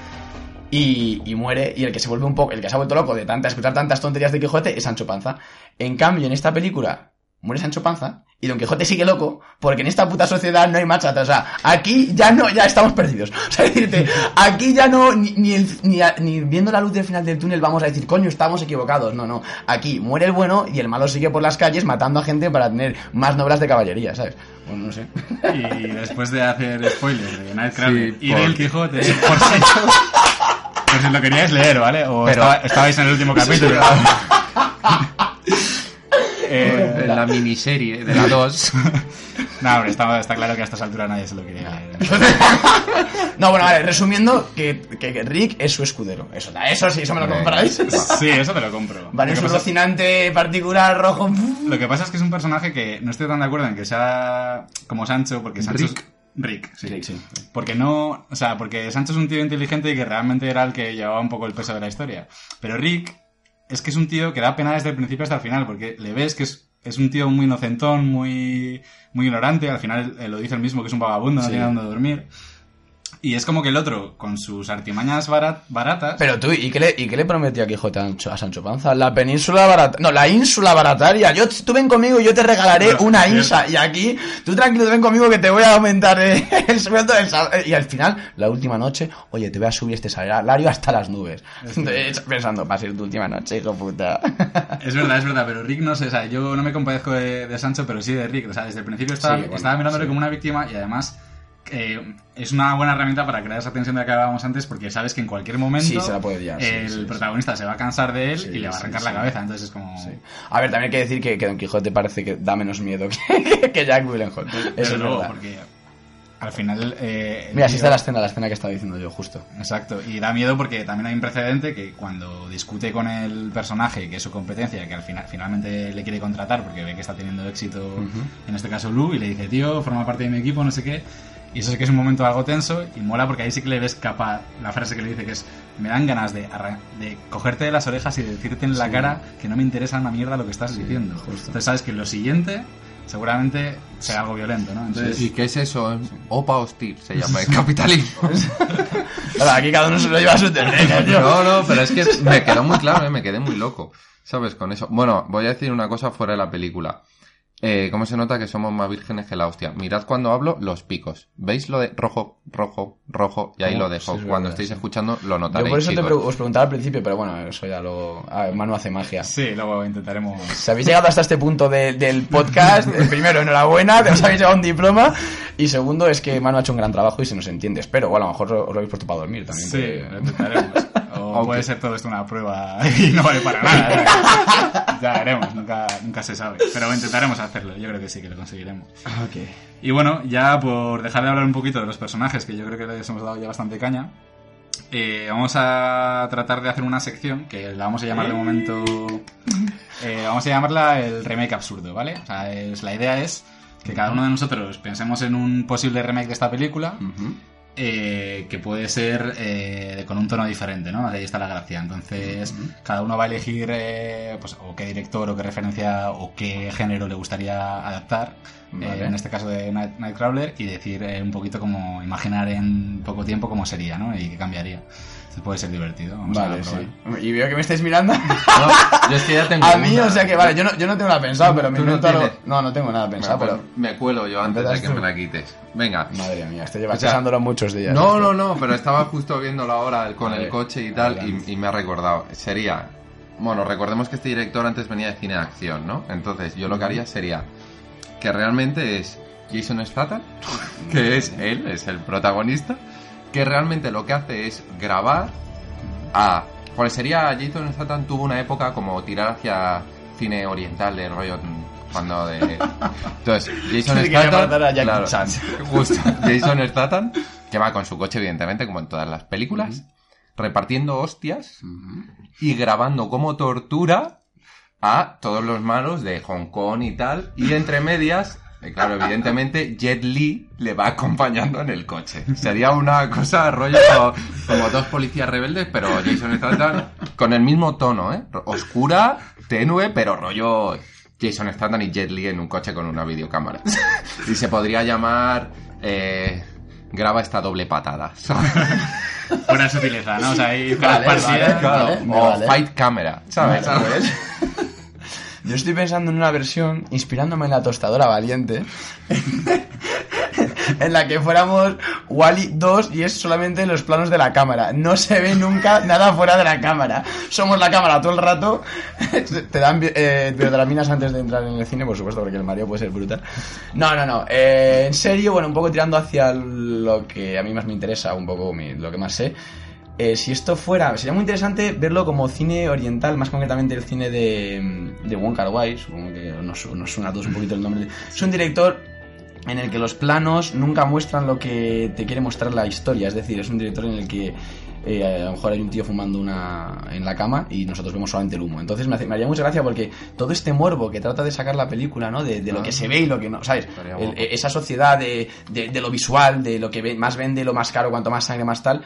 Speaker 8: y, y muere y el que se vuelve un poco el que se ha vuelto loco de tanta escuchar tantas tonterías de Quijote es Sancho Panza en cambio en esta película muere Sancho Panza y Don Quijote sigue loco porque en esta puta sociedad no hay marcha atrás. O sea aquí ya no ya estamos perdidos. O sea decirte aquí ya no ni, ni, el- ni, a- ni viendo la luz del final del túnel vamos a decir coño estamos equivocados no no. Aquí muere el bueno y el malo sigue por las calles matando a gente para tener más novelas de caballería sabes bueno no sé.
Speaker 7: Y después de hacer spoilers de Nightcrawler
Speaker 9: Sí,
Speaker 7: y
Speaker 9: por-
Speaker 7: del Quijote, por si, por si lo queríais leer, ¿vale? O
Speaker 9: Pero-
Speaker 7: estaba- estabais en el último capítulo. Eh,
Speaker 9: En la miniserie de la 2.
Speaker 7: no, hombre, está, está claro que a estas alturas nadie se lo quería leer.
Speaker 8: No, bueno, vale, resumiendo, que, que- que Rick es su escudero. Eso, eso sí, eso me lo compráis.
Speaker 7: Sí, eso te lo compro.
Speaker 8: Vale,
Speaker 7: que pasa-
Speaker 8: rocinante particular rojo.
Speaker 7: Lo que pasa es que es un personaje que no estoy tan de acuerdo en que sea como Sancho, porque Sancho
Speaker 9: Rick.
Speaker 7: es... Rick, sí.
Speaker 8: Rick, sí.
Speaker 7: Porque no... O sea, porque Sancho es un tío inteligente y que realmente era el que llevaba un poco el peso de la historia. Pero Rick es que es un tío que da pena desde el principio hasta el final, porque le ves que es, es un tío muy inocentón, muy, muy ignorante, al final eh, lo dice el mismo que es un vagabundo, no
Speaker 8: Sí.
Speaker 7: tiene dónde dormir. Y es como que el otro, con sus artimañas barat- baratas...
Speaker 8: Pero tú, ¿y qué le, y qué le prometió a Quijote a Sancho, Panza? La península barata... No, la ínsula barataria. Yo, tú ven conmigo y yo te regalaré una insa. Y aquí, tú tranquilo, tú ven conmigo que te voy a aumentar eh, el sueldo del Y al final, la última noche, oye, te voy a subir este salario hasta las nubes. Entonces, pensando, va a ser tu última noche, hijo puta.
Speaker 7: Es verdad, es verdad, pero Rick no sé, o sea, yo no me compadezco de, de Sancho, pero sí de Rick. O sea, desde el principio estaba,
Speaker 8: Sí, bueno,
Speaker 7: estaba mirándole
Speaker 8: sí.
Speaker 7: como una víctima y además eh, es una buena herramienta para crear esa tensión de la que hablábamos antes porque sabes que en cualquier momento
Speaker 8: Sí, se la puede liar, sí,
Speaker 7: el
Speaker 8: sí, sí.
Speaker 7: protagonista se va a cansar de él y le va a arrancar la cabeza. Entonces es como...
Speaker 8: A ver, también hay que decir que, que Don Quijote parece que da menos miedo que, que Jack Gyllenhaal. Eso es
Speaker 7: luego,
Speaker 8: verdad.
Speaker 7: porque al final... eh,
Speaker 8: Mira, así está la escena, la escena que estaba diciendo yo, justo.
Speaker 7: Exacto, y da miedo porque también hay un precedente que cuando discute con el personaje, que es su competencia, que al final finalmente le quiere contratar porque ve que está teniendo éxito, en este caso Lu, y le dice, tío, forma parte de mi equipo, no sé qué, y eso sí que es un momento algo tenso y mola porque ahí sí que le ves capaz, la frase que le dice que es, me dan ganas de, de cogerte de las orejas y decirte en la
Speaker 8: Sí.
Speaker 7: cara que no me interesa una mierda lo que estás diciendo. Entonces sabes que lo siguiente seguramente será algo violento, ¿no? Entonces,
Speaker 9: ¿Y qué es eso? Opa hostil se llama el capitalismo.
Speaker 8: Ahora, aquí cada uno se lo lleva a su terreno, tío.
Speaker 9: No, no, pero es que me quedó muy claro, ¿eh? me quedé muy loco. ¿Sabes? Con eso. Bueno, voy a decir una cosa fuera de la película. Eh, ¿Cómo se nota que somos más vírgenes que la hostia? Mirad cuando hablo los picos. ¿Veis lo de rojo, rojo, rojo? Y ahí
Speaker 8: Oh,
Speaker 9: lo dejo.
Speaker 8: sí, es
Speaker 9: cuando
Speaker 8: verdad,
Speaker 9: estéis
Speaker 8: sí.
Speaker 9: escuchando lo
Speaker 8: Yo
Speaker 9: notaréis.
Speaker 8: por eso te
Speaker 9: chicos.
Speaker 8: pre- os preguntaba al principio, pero bueno, eso ya lo... a ver, Manu hace magia.
Speaker 7: sí, luego intentaremos...
Speaker 8: Si habéis llegado hasta este punto de- del podcast, primero, enhorabuena, que os habéis llevado un diploma. Y segundo, es que Manu ha hecho un gran trabajo y se nos entiende. Espero, o a lo mejor os lo habéis puesto para dormir también.
Speaker 7: Sí,
Speaker 8: que-
Speaker 7: lo intentaremos. O o puede ser todo esto una prueba y no vale para nada. ya veremos, nunca, nunca se sabe. Pero intentaremos hacerlo, yo creo que sí que lo conseguiremos.
Speaker 8: Ok.
Speaker 7: Y bueno, ya por dejar de hablar un poquito de los personajes, que yo creo que les hemos dado ya bastante caña, eh, vamos a tratar de hacer una sección que la vamos a llamar de momento. eh, vamos a llamarla el remake absurdo, ¿vale? O sea, es, la idea es que cada uno de nosotros pensemos en un posible remake de esta película. Eh, que puede ser eh, con un tono diferente, ¿no? Ahí está la gracia. Entonces, cada uno va a elegir eh, pues, o qué director o qué referencia o qué género le gustaría adaptar. eh,
Speaker 8: Vale.
Speaker 7: en este caso de Night- Nightcrawler y decir eh, un poquito como imaginar en poco tiempo cómo sería, ¿no? Y qué cambiaría. Entonces puede ser divertido. Vamos
Speaker 8: Vale,
Speaker 7: a probar.
Speaker 8: sí. Y veo que me estáis mirando.
Speaker 9: yo es que ya tengo
Speaker 8: A mí,
Speaker 9: una.
Speaker 8: o sea que, vale, yo no, yo no tengo nada pensado, pero mi
Speaker 9: ¿Tú no
Speaker 8: lo-? No, no tengo nada pensado,
Speaker 9: Bueno,
Speaker 8: pero.
Speaker 9: me cuelo yo antes de que me la quites. Venga.
Speaker 8: Madre mía, este lleva
Speaker 9: O sea,
Speaker 8: pensándolo muchos días.
Speaker 9: No,
Speaker 8: este.
Speaker 9: no, no, pero estaba justo viéndolo ahora con
Speaker 8: Vale,
Speaker 9: el coche y tal y, y me ha recordado. Sería, bueno, recordemos que este director antes venía de cine de acción, ¿no? Entonces yo lo que haría sería que realmente es Jason Statham, que es él, es el protagonista, que realmente lo que hace es grabar a... Pues sería, Jason Statham tuvo una época como tirar hacia cine oriental de rollo mm, cuando de... Entonces, Jason Statham... claro. Justo, Jason Statham, que va con su coche, evidentemente, como en todas las películas, repartiendo hostias y grabando como tortura a todos los malos de Hong Kong y tal. Y entre medias, eh, claro, evidentemente, Jet Li le va acompañando en el coche. Sería una cosa rollo como dos policías rebeldes, pero Jason Statham con el mismo tono, ¿eh? Oscura, tenue, pero rollo Jason Statham y Jet Li en un coche con una videocámara. Y se podría llamar... eh, graba esta doble patada. ¿sabes?
Speaker 7: Buena sutileza, ¿no? O sea, ahí
Speaker 8: Vale, vale,
Speaker 7: claro.
Speaker 8: vale.
Speaker 9: o. Fight Camera, ¿sabes?
Speaker 8: Vale, pues. Yo estoy pensando en una versión inspirándome en la tostadora valiente. en la que fuéramos Wally 2 y es solamente los planos de la cámara. No se ve nunca nada fuera de la cámara. Somos la cámara todo el rato. Te dan eh, biodraminas antes de entrar en el cine, por supuesto, porque el Mario puede ser brutal. No, no, no. Eh, en serio, bueno, un poco tirando hacia lo que a mí más me interesa, un poco lo que más sé. Eh, si esto fuera, sería muy interesante verlo como cine oriental, más concretamente el cine de, de Wong Kar Wai, supongo que nos, nos suena a todos un poquito el nombre. Es un director en el que los planos nunca muestran lo que te quiere mostrar la historia, es decir, es un director en el que eh, a lo mejor hay un tío fumando una en la cama y nosotros vemos solamente el humo. Entonces me, hace- me haría mucha gracia porque todo este morbo que trata de sacar la película, ¿no? De, de lo
Speaker 9: Ah.
Speaker 8: que se ve y lo que no, ¿sabes? El- e- esa sociedad de, de- de lo visual, de lo que ve- más vende, lo más caro, cuanto más sangre, más tal.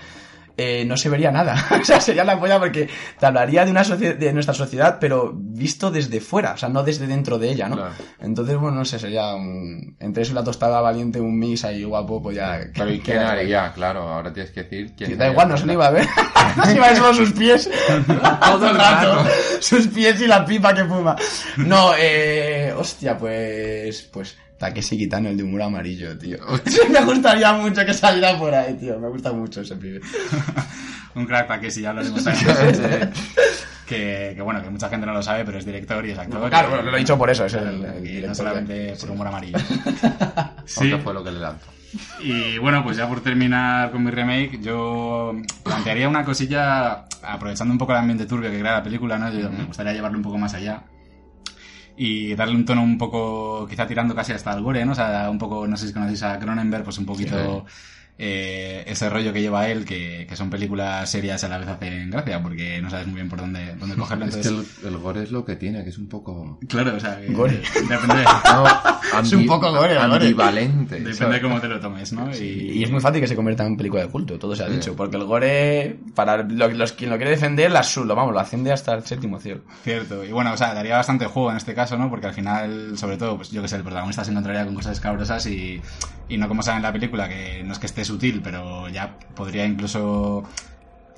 Speaker 8: Eh, no se vería nada. o sea, sería la polla porque te hablaría de una de nuestra sociedad, pero visto desde fuera, o sea, no desde dentro de ella, ¿no?
Speaker 9: Claro.
Speaker 8: Entonces, bueno, no sé, sería un, entre eso y la tostada valiente, un mix ahí guapo, pues ya.
Speaker 9: Pero ¿y quién haría? Claro, ahora tienes que decir quién
Speaker 8: Da
Speaker 9: haría.
Speaker 8: igual, no se lo iba a ver. iba a ver solo sus pies. Todo el rato. Sus pies y la pipa que fuma. No, eh. Hostia, pues. Pues. Takeshi Kitano, el de humor amarillo, tío. Me gustaría mucho que saliera por ahí, tío. Me gusta mucho ese pibe.
Speaker 7: Un crack que si ya hablaremos ahí. que, que bueno, que mucha gente no lo sabe, pero es director y es actor.
Speaker 8: Claro, bueno, lo he dicho por eso, es el- el
Speaker 7: y
Speaker 8: director
Speaker 7: no solamente por humor amarillo.
Speaker 9: Aunque fue lo que le lanzó.
Speaker 7: Y bueno, pues ya por terminar con mi remake, yo plantearía una cosilla, aprovechando un poco el ambiente turbio que crea la película, ¿no? Yo me gustaría llevarlo un poco más allá. Y darle un tono un poco, quizá tirando casi hasta el gore, ¿no? O sea, un poco, no sé si conocéis a Cronenberg, pues un poquito eh, ese rollo que lleva él, que, que son películas serias a la vez hacen gracia, porque no sabes muy bien por dónde, dónde cogerlo.
Speaker 9: Es que
Speaker 7: Entonces,
Speaker 9: el, el gore es lo que tiene, que es un poco...
Speaker 7: Claro, o sea, que
Speaker 8: Gore.
Speaker 7: depende,
Speaker 9: No,
Speaker 8: Es un poco gore,
Speaker 9: ambivalente.
Speaker 7: depende
Speaker 9: ¿sabes?
Speaker 7: de cómo te lo tomes, ¿no?
Speaker 8: Y es muy fácil que se convierta en película de culto, todo se ha dicho. Porque el gore, para lo- los, quien lo quiere defender, la su- lo, vamos, lo asciende hasta el séptimo cielo.
Speaker 7: Cierto, y bueno, o sea, daría bastante juego en este caso, ¿no? Porque al final, sobre todo, pues yo que sé, el protagonista se encontraría con cosas escabrosas y, y no como sale en la película, que no es que esté sutil, pero ya podría incluso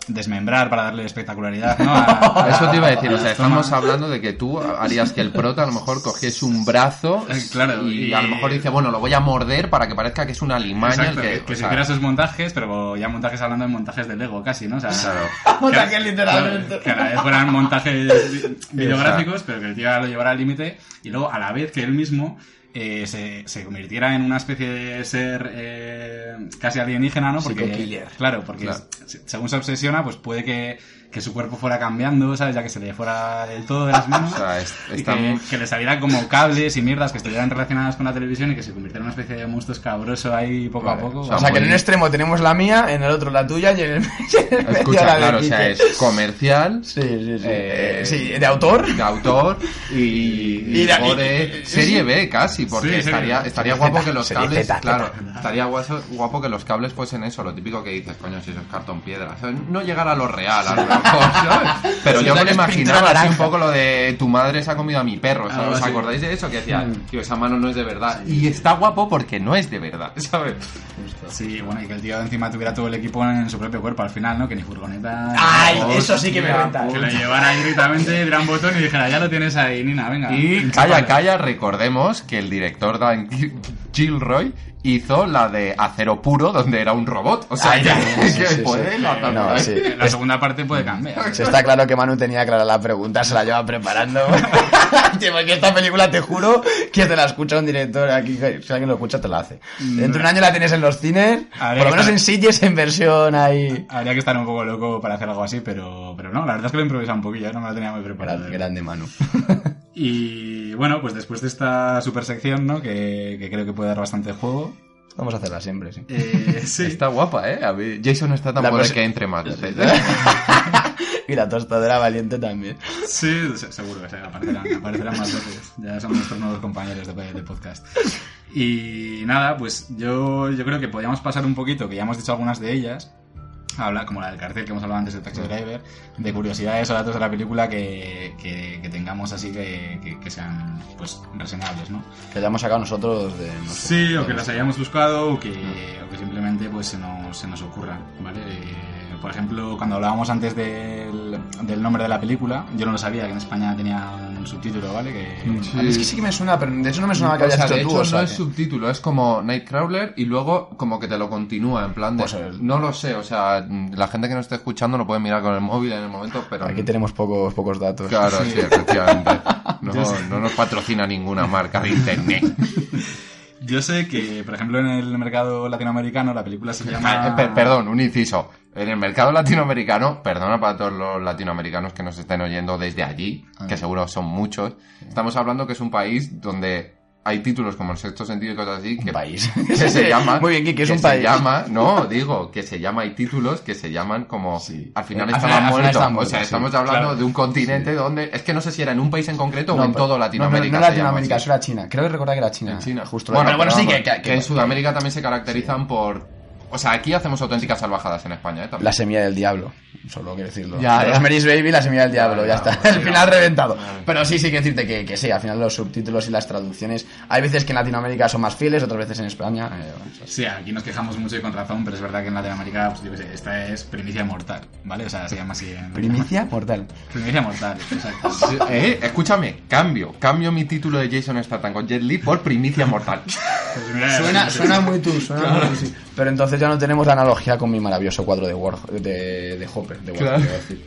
Speaker 7: desmembrar para darle espectacularidad, ¿no? A- a-
Speaker 9: Eso te iba a decir, o
Speaker 7: a
Speaker 9: sea, estamos hablando de que tú harías que el prota a lo mejor cogiese un brazo
Speaker 7: Eh, claro,
Speaker 9: y,
Speaker 7: y-
Speaker 9: a lo mejor dice, bueno, lo voy a morder para que parezca que es una limaña
Speaker 7: Exacto,
Speaker 9: el que...
Speaker 7: que, que se hiciera sus montajes, pero ya montajes hablando de montajes de Lego casi, ¿no? O sea,
Speaker 9: Claro.
Speaker 8: Montajes literalmente.
Speaker 7: Que a la vez fueran montajes vi- videográficos, pero que el tío lo llevara al límite y luego a la vez que él mismo eh, se, se convirtiera en una especie de ser eh, casi alienígena, ¿no? Porque,
Speaker 8: killer.
Speaker 7: Claro, porque
Speaker 9: Claro.
Speaker 7: según se obsesiona, pues puede que, que su cuerpo fuera cambiando, ¿sabes? Ya que se le fuera del todo de las manos.
Speaker 9: O sea, es-
Speaker 7: y
Speaker 9: está
Speaker 7: que,
Speaker 9: muy-
Speaker 7: que le saliera como cables y mierdas que estuvieran relacionadas con la televisión y que se convirtiera en una especie de monstruo escabroso ahí poco a poco.
Speaker 8: O sea, que en un extremo tenemos la mía, en el otro la tuya y en el, y en el
Speaker 9: Escucha,
Speaker 8: la de
Speaker 9: claro, o sea, es comercial.
Speaker 8: Sí, sí, sí.
Speaker 9: eh,
Speaker 8: sí, de autor.
Speaker 9: De autor y, y,
Speaker 8: Y de- y-
Speaker 9: serie. B casi, porque
Speaker 8: Sí,
Speaker 9: estaría, guapo que los cables, claro, estaría guapo que los cables fuesen eso, lo típico que dices, coño, si eso es cartón piedra, no llegar a lo real, a lo mejor, ¿sabes? Pero
Speaker 8: Sí,
Speaker 9: yo me lo imaginaba así un poco lo de tu madre se ha comido a mi perro, ¿Os acordáis de eso? Que decía,
Speaker 7: Mm.
Speaker 9: tío, esa mano no es de verdad. Y está guapo porque no es de verdad, ¿sabes?
Speaker 7: Sí, bueno, y que el tío encima tuviera todo el equipo en su propio cuerpo al final, ¿no? Que ni furgoneta.
Speaker 8: Ay,
Speaker 7: ni-
Speaker 8: eso sí que me renta.
Speaker 7: Que lo llevara ahí directamente, un botón y dijera, ya lo tienes ahí, Nina, venga.
Speaker 9: Y
Speaker 7: enchúfale".
Speaker 9: calla, calla, recordemos que el director Dan Gilroy hizo la de Acero Puro, donde era un robot. O sea, que,
Speaker 8: ya, sí,
Speaker 9: que
Speaker 8: sí, sí.
Speaker 9: puede la
Speaker 8: No.
Speaker 7: La segunda parte puede cambiar.
Speaker 8: Se está claro que Manu tenía clara la pregunta, se la lleva preparando. Porque esta película, te juro, que te la escucha un director aquí, que si alguien lo escucha, te la hace. Dentro de un año la tienes en los cines,
Speaker 7: Habría
Speaker 8: por lo
Speaker 7: que
Speaker 8: menos
Speaker 7: estar-
Speaker 8: en Sitges en versión ahí.
Speaker 7: Habría que estar un poco loco para hacer algo así, pero, pero no, la verdad es que lo he improvisado un poquillo, no me lo tenía muy preparado.
Speaker 8: Grande, grande Manu.
Speaker 7: Y bueno, pues después de esta super sección, ¿no? Que, que creo que puede dar bastante juego.
Speaker 8: Vamos a hacerla siempre, sí.
Speaker 7: Eh, sí.
Speaker 9: Está guapa, ¿eh? A ver, Jason está tan
Speaker 8: prosi-
Speaker 9: que entre más veces.
Speaker 8: y la tostadera valiente también.
Speaker 7: Sí, se- seguro que se aparecerán, aparecerán más veces. Ya son nuestros nuevos compañeros de, de podcast. Y nada, pues yo, yo creo que podríamos pasar un poquito, que ya hemos dicho algunas de ellas, habla como la del cartel que hemos hablado antes de Taxi Driver, de curiosidades o datos de la película que, que, que tengamos así que, que, que sean pues reseñables, ¿no?
Speaker 8: Que hayamos sacado nosotros de... No sé,
Speaker 7: Sí, o que las hayamos buscado o que, o que simplemente pues se nos, se nos ocurran, ¿vale? Eh, por ejemplo, cuando hablábamos antes del, del nombre de la película, yo no lo sabía, que en España tenía subtítulo, ¿vale? Que,
Speaker 8: A mí es que sí que me suena, pero de eso no me sonaba que
Speaker 9: O
Speaker 8: habías
Speaker 9: sea,
Speaker 8: hecho
Speaker 9: de
Speaker 8: tú,
Speaker 9: hecho,
Speaker 8: o sea
Speaker 9: no es subtítulo, es como Nightcrawler y luego como que te lo continúa en plan de...
Speaker 8: Pues el-
Speaker 9: No lo sé, o sea, la gente que nos esté escuchando lo puede mirar con el móvil en el momento, pero...
Speaker 8: Aquí tenemos pocos, pocos datos.
Speaker 9: Claro, sí, efectivamente. No, no nos patrocina ninguna marca de internet.
Speaker 7: Yo sé que, por ejemplo, en el mercado latinoamericano la película se llama...
Speaker 9: eh, per- perdón, un inciso. En el mercado latinoamericano, perdona para todos los latinoamericanos que nos estén oyendo desde allí,
Speaker 8: Ah.
Speaker 9: que seguro son muchos, estamos hablando que es un país donde hay títulos como el sexto sentido y cosas así que,
Speaker 8: país.
Speaker 9: que se llaman
Speaker 8: Muy bien, Kiki, es un
Speaker 9: se
Speaker 8: país.
Speaker 9: llama no digo que se llama hay títulos que se llaman como al final
Speaker 8: Al
Speaker 9: estaban
Speaker 8: final- estaban
Speaker 9: o sea
Speaker 8: sí,
Speaker 9: estamos hablando
Speaker 8: claro.
Speaker 9: de un continente donde es que no sé si era en un país en concreto o
Speaker 8: No,
Speaker 9: en
Speaker 8: pero-
Speaker 9: todo
Speaker 8: no,
Speaker 9: Latinoamérica
Speaker 8: No, no,
Speaker 9: se llama
Speaker 8: Latinoamérica, eso era China. Creo que recordar que era China.
Speaker 9: En China.
Speaker 8: Justo.
Speaker 9: Bueno,
Speaker 8: Bueno, bueno,
Speaker 9: pero
Speaker 8: sí,
Speaker 9: vamos,
Speaker 8: que, que-
Speaker 9: que en Sudamérica también se caracterizan por... O sea, aquí hacemos auténticas salvajadas en España, ¿eh? También.
Speaker 8: La semilla del diablo. Solo quiero decirlo.
Speaker 9: Ya, ya.
Speaker 8: Rosemary's Baby, la semilla del diablo, ya,
Speaker 9: ya,
Speaker 8: está.
Speaker 9: sí,
Speaker 8: el final
Speaker 9: no.
Speaker 8: reventado. Pero sí, sí, quiero decirte que, que sí, al final los subtítulos y las traducciones. Hay veces que en Latinoamérica son más fieles, otras veces en España. eh, bueno,
Speaker 7: Sí, aquí nos quejamos mucho y con razón, pero es verdad que en Latinoamérica, pues yo qué sé, esta es primicia mortal, ¿vale? O sea, se llama así en...
Speaker 8: Primicia mortal.
Speaker 7: Primicia mortal, exacto.
Speaker 9: Eh, escúchame, cambio, cambio mi título de Jason Statham con Jet Li por Primicia Mortal.
Speaker 7: Pues mira,
Speaker 8: Suena, suena muy tú, suena muy tú, sí. Pero entonces ya no tenemos la analogía con mi maravilloso cuadro de, Warhol, de, de Hopper. De Warhol,
Speaker 9: Claro.
Speaker 8: decir.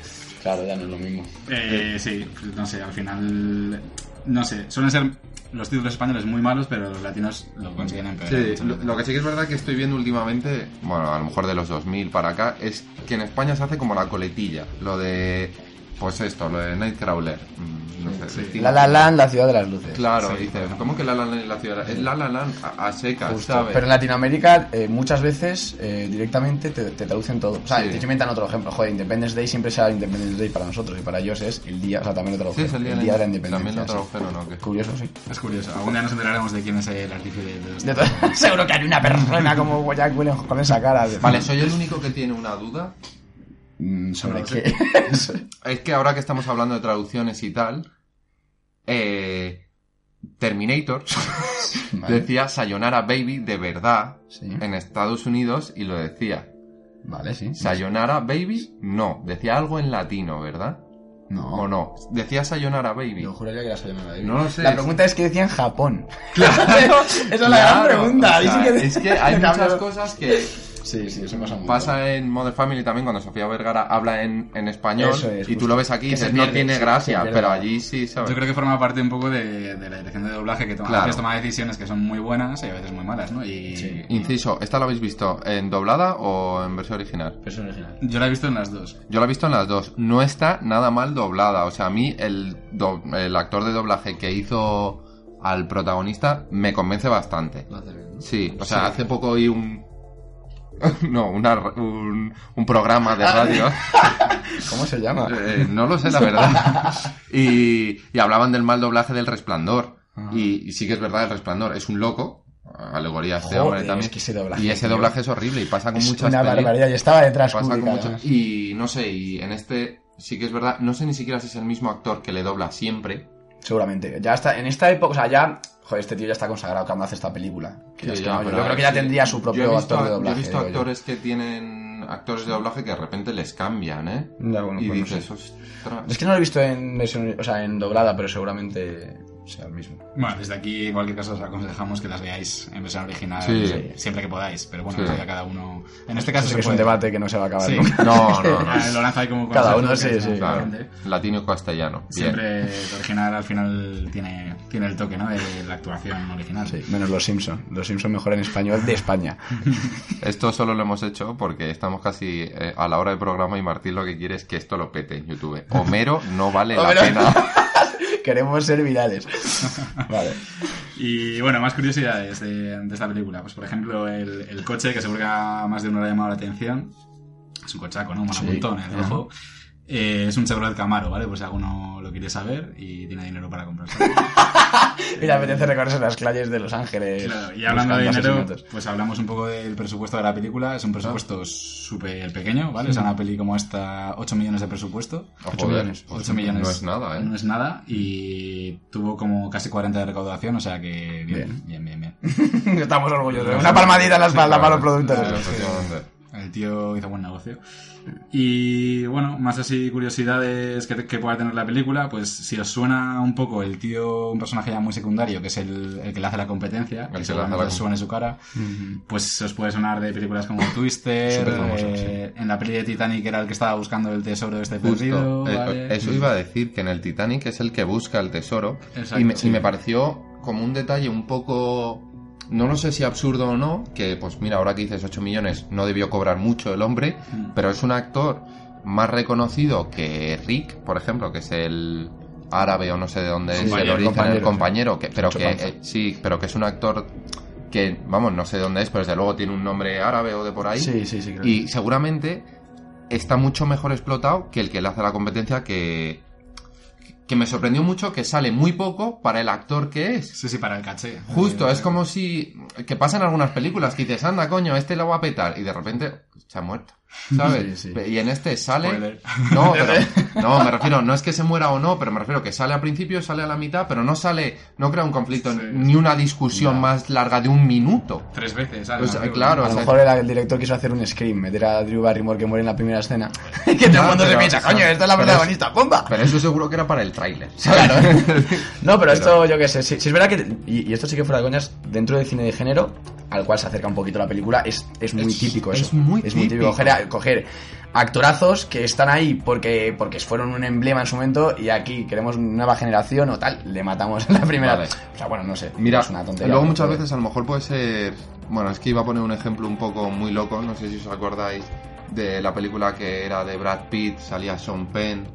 Speaker 8: Ya no es lo mismo.
Speaker 7: Eh, sí, no sé, al final... No sé, suelen ser los títulos españoles muy malos, pero los latinos lo consiguen empeorar.
Speaker 9: Sí, lo, lo que sí que es verdad que estoy viendo últimamente, bueno, a lo mejor de los 2000 para acá, es que en España se hace como la coletilla, lo de, pues esto, lo de Nightcrawler. mm, No sé.
Speaker 8: La La Land, la ciudad de las luces.
Speaker 9: Claro,
Speaker 7: Sí,
Speaker 9: dices, ¿cómo que La La Land la ciudad? Es La La Land a, a secas,
Speaker 8: Justo.
Speaker 9: ¿sabes?
Speaker 8: Pero en Latinoamérica eh, muchas veces eh, directamente te, te traducen todo. O sea,
Speaker 9: Sí.
Speaker 8: te inventan otro ejemplo. Joder, Independence Day siempre será Independence Day para nosotros y para ellos es el día, o sea, también lo
Speaker 9: Sí,
Speaker 8: tradujeron.
Speaker 9: es el día,
Speaker 8: el
Speaker 9: de
Speaker 8: día de la
Speaker 9: También
Speaker 8: independencia.
Speaker 9: lo
Speaker 8: sí.
Speaker 9: tradujeron, ¿no? ¿Qué?
Speaker 8: Curioso, sí.
Speaker 7: Es curioso, algún día nos enteraremos de quién es el artífice de.
Speaker 8: De todo- Seguro que hay una persona como Jack Williams con esa cara. de-
Speaker 9: Vale, soy el único que tiene una duda.
Speaker 8: Mm, ¿Sobre
Speaker 7: No,
Speaker 8: qué?
Speaker 9: Es que ahora que estamos hablando de traducciones y tal, eh, Terminator
Speaker 8: Vale.
Speaker 9: decía Sayonara Baby de verdad
Speaker 8: Sí.
Speaker 9: en Estados Unidos y lo decía.
Speaker 8: Vale, sí.
Speaker 9: Sayonara Baby, no. Decía algo en latino, ¿verdad?
Speaker 8: No.
Speaker 9: ¿O no? Decía Sayonara Baby.
Speaker 8: Yo juraría que era Sayonara Baby.
Speaker 9: No lo sé.
Speaker 8: La pregunta es que decía en Japón.
Speaker 9: Claro.
Speaker 8: Esa es la gran pregunta.
Speaker 9: o sea, Es que hay muchas cosas que...
Speaker 8: Sí, sí, eso pasa mucho.
Speaker 9: Pasa en Modern Family también cuando Sofía Vergara habla en, en español
Speaker 8: es,
Speaker 9: y tú
Speaker 8: justo.
Speaker 9: lo ves aquí y dices, no tiene
Speaker 8: sí,
Speaker 9: gracia, pero allí sí, ¿sabes?
Speaker 7: Yo creo que forma parte un poco de, de la dirección de doblaje que toma,
Speaker 9: Claro.
Speaker 7: a veces toma decisiones que son muy buenas y a veces muy malas, ¿no? Y
Speaker 9: Inciso, ¿esta la habéis visto en doblada o en versión original?
Speaker 8: Versión original.
Speaker 7: yo la he visto en las dos.
Speaker 9: Yo la he visto en las dos. No está nada mal doblada. O sea, a mí el, do- el actor de doblaje que hizo al protagonista me convence bastante. Sí, o sea,
Speaker 8: Sí.
Speaker 9: hace poco oí un... No, una- un, un programa de radio.
Speaker 8: ¿Cómo se llama?
Speaker 9: Eh, no lo sé, la verdad. Y, y hablaban del mal doblaje del resplandor.
Speaker 8: Ah.
Speaker 9: Y, y sí que es verdad, el resplandor es un loco. Alegoría a este hombre también.
Speaker 8: es que ese doblaje,
Speaker 9: y ese
Speaker 8: tío.
Speaker 9: doblaje es horrible y pasa con
Speaker 8: Es
Speaker 9: muchas
Speaker 8: una barbaridad, y estaba detrás
Speaker 9: Pasa con muchas-. Y no sé, y en este sí que es verdad. No sé ni siquiera si es el mismo actor que le dobla siempre.
Speaker 8: Seguramente. Ya está, en esta época, o sea, ya. Joder, este tío ya está consagrado cuando hace esta película. Que ya
Speaker 9: Sí,
Speaker 8: es que
Speaker 9: ya,
Speaker 8: no, yo creo que ya
Speaker 9: sí.
Speaker 8: tendría su propio
Speaker 9: visto-
Speaker 8: actor de doblaje.
Speaker 9: Yo he visto
Speaker 8: yo.
Speaker 9: actores que tienen actores de doblaje que de repente les cambian, ¿eh?
Speaker 8: Ya, bueno,
Speaker 9: y
Speaker 8: pues no
Speaker 9: dices,
Speaker 8: sé.
Speaker 9: ostras.
Speaker 8: Es que no lo he visto en o sea, en doblada, pero seguramente sea el mismo.
Speaker 7: Bueno, desde aquí en cualquier caso os aconsejamos que las veáis en versión original
Speaker 9: Sí.
Speaker 7: siempre que podáis, pero bueno,
Speaker 9: Sí.
Speaker 7: cada uno... En este caso se
Speaker 8: que es un debate que no se va a acabar
Speaker 7: Sí.
Speaker 8: nunca.
Speaker 9: No, no, no.
Speaker 7: Lo lanza ahí como
Speaker 8: Cada uno, sí,
Speaker 7: es
Speaker 8: sí.
Speaker 9: Claro, latino y castellano. Bien.
Speaker 7: Siempre el original al final tiene, tiene el toque, ¿no? De la actuación original.
Speaker 8: Sí, menos los Simpson. Los Simpson mejor en español de España.
Speaker 9: Esto solo lo hemos hecho porque estamos casi eh, a la hora del programa y Martín lo que quiere es que esto lo pete en YouTube. Homero no vale la pena.
Speaker 8: Queremos ser virales. Vale.
Speaker 7: Y bueno, más curiosidades de, de esta película. Pues por ejemplo, el, el coche, que seguro que a más de uno le ha llamado la atención. Es un cochaco, ¿no? Mola
Speaker 8: Sí.
Speaker 7: un montón, el
Speaker 8: Ajá.
Speaker 7: rojo. Eh, es un Chevrolet Camaro, ¿vale? Pues si alguno lo quiere saber y tiene dinero para comprarse.
Speaker 8: Y le apetece recorrerse las calles de Los Ángeles.
Speaker 7: Claro, y hablando de dinero,
Speaker 8: asesinatos.
Speaker 7: pues hablamos un poco del presupuesto de la película. Es un presupuesto súper pequeño, ¿vale? O sea, una peli como esta, 8 millones de presupuesto.
Speaker 9: Oh,
Speaker 7: 8
Speaker 9: joder,
Speaker 7: millones.
Speaker 9: pues
Speaker 7: 8 millones.
Speaker 9: no es nada, ¿eh?
Speaker 7: No es nada. Y tuvo como casi 40 de recaudación, o sea que bien, bien, bien, bien.
Speaker 8: Estamos orgullosos. Una palmadita en la espalda para los productores.
Speaker 9: Claro, efectivamente.
Speaker 7: El tío hizo buen negocio. Y bueno, más así curiosidades que, que pueda tener la película, pues si os suena un poco el tío, un personaje ya muy secundario, que es el, el que le hace la competencia,
Speaker 9: que
Speaker 7: que
Speaker 9: le
Speaker 7: suene su cara, pues os puede sonar de películas como Twister,
Speaker 8: famoso,
Speaker 7: eh, en la peli de Titanic era el que estaba buscando el tesoro de este
Speaker 9: Justo.
Speaker 7: perdido,
Speaker 9: Eh,
Speaker 7: ¿vale?
Speaker 9: Eso iba a decir que en el Titanic es el que busca el tesoro.
Speaker 7: Exacto,
Speaker 9: y, me,
Speaker 7: sí.
Speaker 9: y me pareció como un detalle un poco. No lo sé si absurdo o no, que pues mira, ahora que dices 8 millones, no debió cobrar mucho el hombre,
Speaker 7: Mm.
Speaker 9: pero es un actor más reconocido que Rick, por ejemplo, que es el árabe o no sé de dónde es el
Speaker 8: Compañero,
Speaker 9: origen,
Speaker 8: compañero,
Speaker 9: el compañero, que, pero que eh, sí, pero que es un actor que, vamos, no sé de dónde es, pero desde luego tiene un nombre árabe o de por ahí.
Speaker 8: Sí, sí, sí.
Speaker 9: Y seguramente está mucho mejor explotado que el que le hace la competencia que que me sorprendió mucho que sale muy poco para el actor que es.
Speaker 7: Sí, sí, para el caché.
Speaker 9: Justo,
Speaker 7: Eh,
Speaker 9: es como si que pasa en algunas películas que dices, anda coño, este lo va a petar y de repente se ha muerto. ¿Sabes?
Speaker 8: Sí, sí.
Speaker 9: Y en este sale.
Speaker 7: Spoiler.
Speaker 9: No, pero. No, me refiero, no es que se muera o no, pero me refiero que sale al principio, sale a la mitad, pero no sale, no crea un conflicto
Speaker 7: Sí.
Speaker 9: ni una discusión
Speaker 7: Ya.
Speaker 9: más larga de un minuto.
Speaker 7: Tres veces, Una película.
Speaker 9: claro,
Speaker 8: A lo mejor el, el director quiso hacer un scream, meter a Drew Barrymore que muere en la primera escena. que todo el mundo se
Speaker 9: pero-
Speaker 8: piensa, coño, esta es la
Speaker 9: pero
Speaker 8: protagonista, ¡bomba!
Speaker 9: Pero eso seguro que era para el tráiler.
Speaker 8: Claro. No, pero,
Speaker 9: Pero-
Speaker 8: esto, yo qué sé, si, si es verdad que, y, y esto sí que fuera de coñas, dentro del cine de género, al cual se acerca un poquito la película, es, es muy
Speaker 9: Es-
Speaker 8: típico eso.
Speaker 9: es muy
Speaker 8: típico.
Speaker 9: típico.
Speaker 8: Coger, a- coger actorazos que están ahí porque, porque fueron un emblema en su momento y aquí queremos nueva generación o tal, le matamos en la primera.
Speaker 9: Vale.
Speaker 8: O sea, bueno, no sé.
Speaker 9: Mira,
Speaker 8: es una tontería.
Speaker 9: luego muchas
Speaker 8: puede-
Speaker 9: veces a lo mejor puede ser... Bueno, es que iba a poner un ejemplo un poco muy loco, no sé si os acordáis de la película que era de Brad Pitt, salía Sean Penn.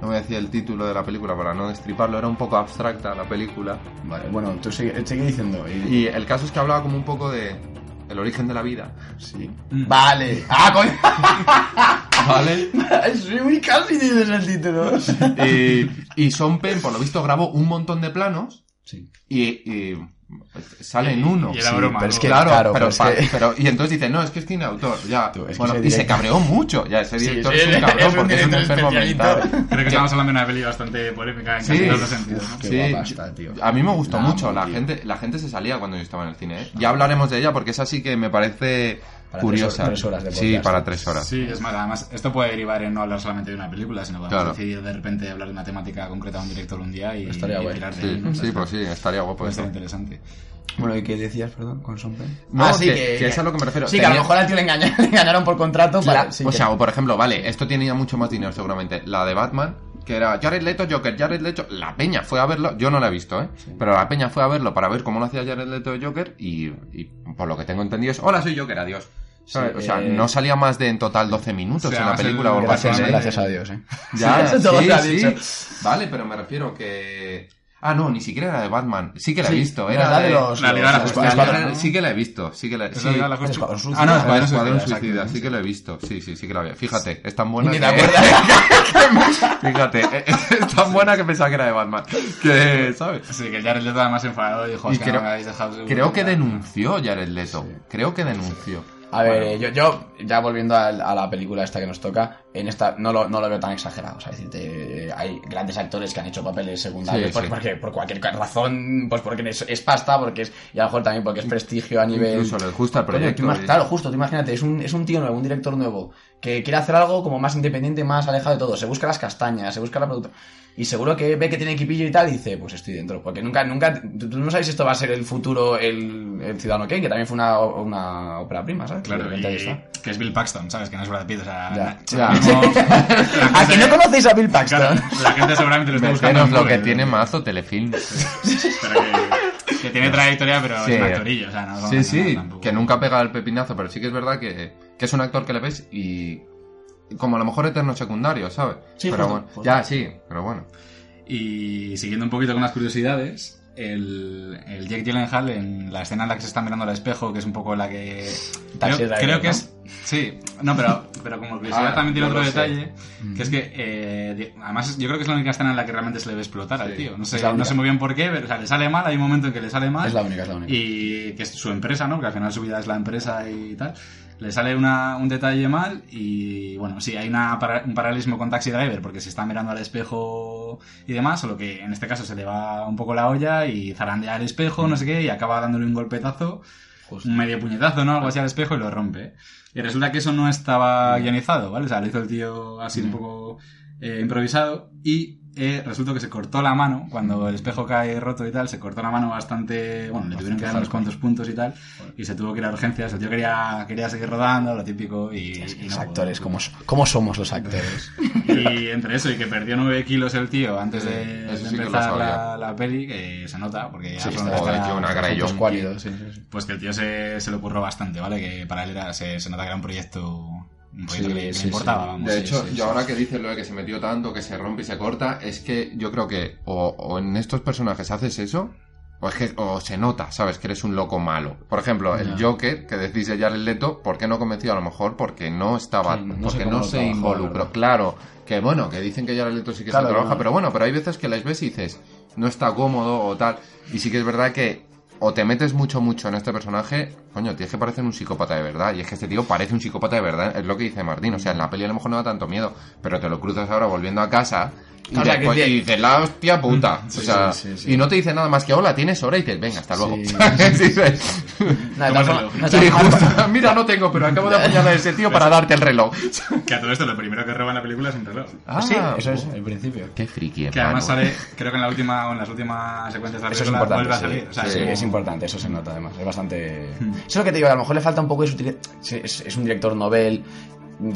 Speaker 9: No voy a decir el título de la película para no destriparlo, era un poco abstracta la película.
Speaker 8: Vale, bueno, tú sigue, sigue diciendo. Y,
Speaker 9: Y el caso es que hablaba como un poco de el origen de la vida.
Speaker 8: sí.
Speaker 7: Mm.
Speaker 8: Vale. ¡Ah, coño!
Speaker 9: ¿Vale?
Speaker 8: sí, muy casi dices el título.
Speaker 9: y, y Sean Penn, por lo visto, grabó un montón de planos
Speaker 8: Sí.
Speaker 9: y, y sale en uno.
Speaker 7: Y era
Speaker 8: Sí,
Speaker 7: broma,
Speaker 8: pero es que-
Speaker 9: Claro,
Speaker 8: claro,
Speaker 9: pero,
Speaker 8: pero es
Speaker 9: pa-
Speaker 8: que-
Speaker 9: pero- y entonces dice, no, es que es autor, ya.
Speaker 8: Tú, es
Speaker 9: bueno, y se cabreó mucho, ya, ese director
Speaker 8: sí,
Speaker 9: es un
Speaker 8: es
Speaker 9: cabrón porque es un enfermo mental.
Speaker 7: Creo que estamos hablando de una peli bastante polémica en
Speaker 9: Sí.
Speaker 7: casi todos los sentidos,
Speaker 9: Sí,
Speaker 8: guapa está, tío.
Speaker 9: a mí me gustó mucho, la
Speaker 8: tío.
Speaker 9: gente, la gente se salía cuando yo estaba en el cine, ¿eh? Ya hablaremos de ella porque esa sí que me parece
Speaker 8: Para
Speaker 9: curiosa.
Speaker 8: tres horas de
Speaker 9: sí, para tres horas.
Speaker 7: Sí, es más, además, esto puede derivar en no hablar solamente de una película, sino podemos
Speaker 9: Claro.
Speaker 7: decidir de repente hablar de una temática concreta de un director un día y,
Speaker 8: Estaría
Speaker 7: y
Speaker 8: guay.
Speaker 7: tirar de
Speaker 9: Sí,
Speaker 7: ahí, ¿no?
Speaker 9: sí, pues sí, estaría guapo
Speaker 7: Puede ser interesante.
Speaker 8: Bueno, ¿y qué decías, perdón, con Sean Penn?
Speaker 9: No,
Speaker 8: Ah, sí,
Speaker 9: que-
Speaker 8: que,
Speaker 9: que es a lo que me refiero.
Speaker 8: Sí, que a lo mejor al tío le, engaña- le engañaron por contrato para... Sí,
Speaker 9: o
Speaker 8: que-
Speaker 9: sea, o por ejemplo, vale, esto tenía mucho más dinero seguramente. La de Batman, que era Jared Leto, Joker, Jared Leto. La peña fue a verlo, yo no la he visto, ¿eh? Pero la peña fue a verlo para ver cómo lo hacía Jared Leto de Joker y, y por lo que tengo entendido es, hola, soy Joker, adiós.
Speaker 8: Sí,
Speaker 9: o sea,
Speaker 8: eh,
Speaker 9: no salía más de en total 12 minutos
Speaker 7: O sea,
Speaker 9: en la película
Speaker 7: el-.
Speaker 8: Gracias,
Speaker 9: ¿eh?
Speaker 8: gracias a Dios, eh.
Speaker 9: Ya,
Speaker 8: Sí,
Speaker 9: sí. Vale, pero me refiero que... Ah, no, ni siquiera era de Batman. Sí que la he
Speaker 8: Sí,
Speaker 9: visto. Era
Speaker 8: la de los-
Speaker 7: La Liga de la Justicia,
Speaker 9: La Sí que la he visto, sí que la,
Speaker 7: ¿Es
Speaker 9: sí.
Speaker 7: la la
Speaker 8: Suicida.
Speaker 7: Ah, no, Escuadrón Suicida,
Speaker 9: sí que lo he visto. Sí, sí, sí que la veo. Fíjate, es tan buena
Speaker 8: Ni
Speaker 9: que...
Speaker 8: te acuerdas.
Speaker 9: Fíjate, es tan buena que pensaba que era de Batman. Que, ¿sabes?
Speaker 7: Sí, que Jared Leto además enfadó y dijo,
Speaker 9: Y
Speaker 7: "Es que
Speaker 9: creo-
Speaker 7: no me habéis dejado seguro".
Speaker 9: Creo que denunció Jared Leto. Creo que denunció.
Speaker 8: A ver, yo, yo, ya volviendo a, a la película esta que nos toca, en esta no lo, no lo veo tan exagerado. O sea, decirte, eh, hay grandes actores que han hecho papeles secundarios
Speaker 9: Sí,
Speaker 8: por,
Speaker 9: sí.
Speaker 8: porque, por cualquier razón, pues porque es, es pasta, porque es, y a lo mejor también porque es prestigio a nivel.
Speaker 9: Incluso les gusta el
Speaker 8: Coño,
Speaker 9: proyecto.
Speaker 8: tú ima-
Speaker 9: y-
Speaker 8: Claro, justo, tú imagínate, es un, es un tío nuevo, un director nuevo, que quiere hacer algo como más independiente, más alejado de todo. Se busca las castañas, se busca la producto. Y seguro que ve que tiene equipillo y tal, y dice, pues estoy dentro. Porque nunca, nunca, tú, tú no sabes si esto va a ser el futuro, el, el Ciudadano Kane, que también fue una, una ópera prima, ¿sabes?
Speaker 7: Claro, y que es Bill Paxton, ¿sabes? Que no es Brad Pitt, o sea...
Speaker 8: Ya.
Speaker 7: ahora
Speaker 8: ¿A que no conocéis a Bill Paxton?
Speaker 7: La gente seguramente lo está buscando
Speaker 9: Menos
Speaker 7: en
Speaker 9: lo
Speaker 7: Google,
Speaker 9: que tiene mazo telefilm.
Speaker 7: pero que, que tiene trayectoria, pero
Speaker 9: Sí.
Speaker 7: es un actorillo, o sea, no...
Speaker 9: Sí, sí,
Speaker 7: tampoco.
Speaker 9: que nunca pega el pepinazo, pero sí que es verdad que, que es un actor que le ves y como a lo mejor eterno secundario, ¿sabes?
Speaker 8: Sí,
Speaker 9: pero
Speaker 8: justo,
Speaker 9: bueno,
Speaker 8: justo.
Speaker 9: ya sí, pero bueno.
Speaker 7: Y siguiendo un poquito con las curiosidades, el, el Jake Gyllenhaal en la escena en la que se está mirando al espejo, que es un poco la que... Creo, que
Speaker 8: ¿no?
Speaker 7: es... Sí, no, pero, pero como curiosidad
Speaker 9: Ah,
Speaker 7: también tiene otro
Speaker 9: sé.
Speaker 7: detalle, que es que eh, además yo creo que es la única escena en la que realmente se le ve explotar al tío. No sé, no sé muy bien por qué, pero o sea, le sale mal, hay un momento en que le sale mal.
Speaker 8: Es la única, es la única.
Speaker 7: Y que es su empresa, ¿no? Porque al final su vida es la empresa y tal. Le sale una- un detalle mal y bueno, sí, hay una un paralelismo con Taxi Driver porque se está mirando al espejo y demás, solo que en este caso se le va un poco la olla y zarandea el espejo, no sé qué, y acaba dándole un golpetazo, un medio puñetazo, ¿no? Algo así al espejo y lo rompe. Y resulta que eso no estaba guionizado, ¿vale? O sea, lo hizo el tío así un poco eh, improvisado y eh, resulta que se cortó la mano cuando el espejo cae roto y tal, se cortó la mano bastante, bueno, le tuvieron que dar unos cuantos puntos y tal y se tuvo que ir a urgencias, el tío quería, quería seguir rodando, lo típico y, y
Speaker 8: Los
Speaker 7: no
Speaker 8: actores, ¿cómo, ¿cómo somos los actores?
Speaker 7: y entre eso y que perdió 9 kilos el tío antes de,
Speaker 9: sí
Speaker 7: empezar la, la peli, que se nota, porque ya
Speaker 8: Sí,
Speaker 7: son
Speaker 8: cuálidos, sí, sí, sí.
Speaker 7: Pues que el tío se, se lo curró bastante, ¿vale? Que para él era, se, se nota que era un proyecto, un proyecto
Speaker 8: Sí,
Speaker 7: que, le- que
Speaker 8: sí,
Speaker 7: le importaba,
Speaker 8: sí.
Speaker 7: vamos.
Speaker 9: De
Speaker 7: sí,
Speaker 9: hecho,
Speaker 7: sí,
Speaker 9: yo
Speaker 7: sí.
Speaker 9: ahora que dices lo de que se metió tanto, que se rompe y se corta, es que yo creo que o, o en estos personajes haces eso, o es que o se nota, ¿sabes? Que eres un loco malo. Por ejemplo, el Joker, que decís de Jared Leto, ¿por qué no convenció? A lo mejor porque no estaba,
Speaker 8: Sí, no sé
Speaker 9: porque no se involucró. Claro, que bueno, que dicen que Jared Leto sí que
Speaker 8: Claro,
Speaker 9: se trabaja,
Speaker 8: no.
Speaker 9: pero bueno, pero hay veces que les ves y dices, no está cómodo o tal. Y sí que es verdad que o te metes mucho, mucho en este personaje, coño, tienes que parecer un psicópata de verdad. Y es que este tío parece un psicópata de verdad, es lo que dice Martín. O sea, en la peli a lo mejor no da tanto miedo, pero te lo cruzas ahora volviendo a casa. Y,
Speaker 8: que
Speaker 9: dices, la hostia puta.
Speaker 8: Sí,
Speaker 9: o sea,
Speaker 8: sí, sí, sí.
Speaker 9: y no te dice nada más que, hola, tienes hora, y dices, venga, hasta luego. Mira, no tengo, pero acabo de apuñalar a ese tío para darte el reloj.
Speaker 7: Que a todo esto lo primero que roba en la película es un reloj.
Speaker 9: Ah,
Speaker 8: sí, eso es
Speaker 9: oh,
Speaker 8: el principio.
Speaker 9: Qué friki,
Speaker 7: Que además sale, creo que en la última o en las últimas secuencias de la
Speaker 8: Eso es
Speaker 7: película
Speaker 8: importante.
Speaker 7: vuelve a
Speaker 8: sí.
Speaker 7: salir. O sea,
Speaker 8: Sí,
Speaker 7: es
Speaker 8: importante, eso se nota además. Es bastante.
Speaker 7: Hmm.
Speaker 8: Eso es lo que te digo, a lo mejor le falta un poco de sutileza. Es un director novel,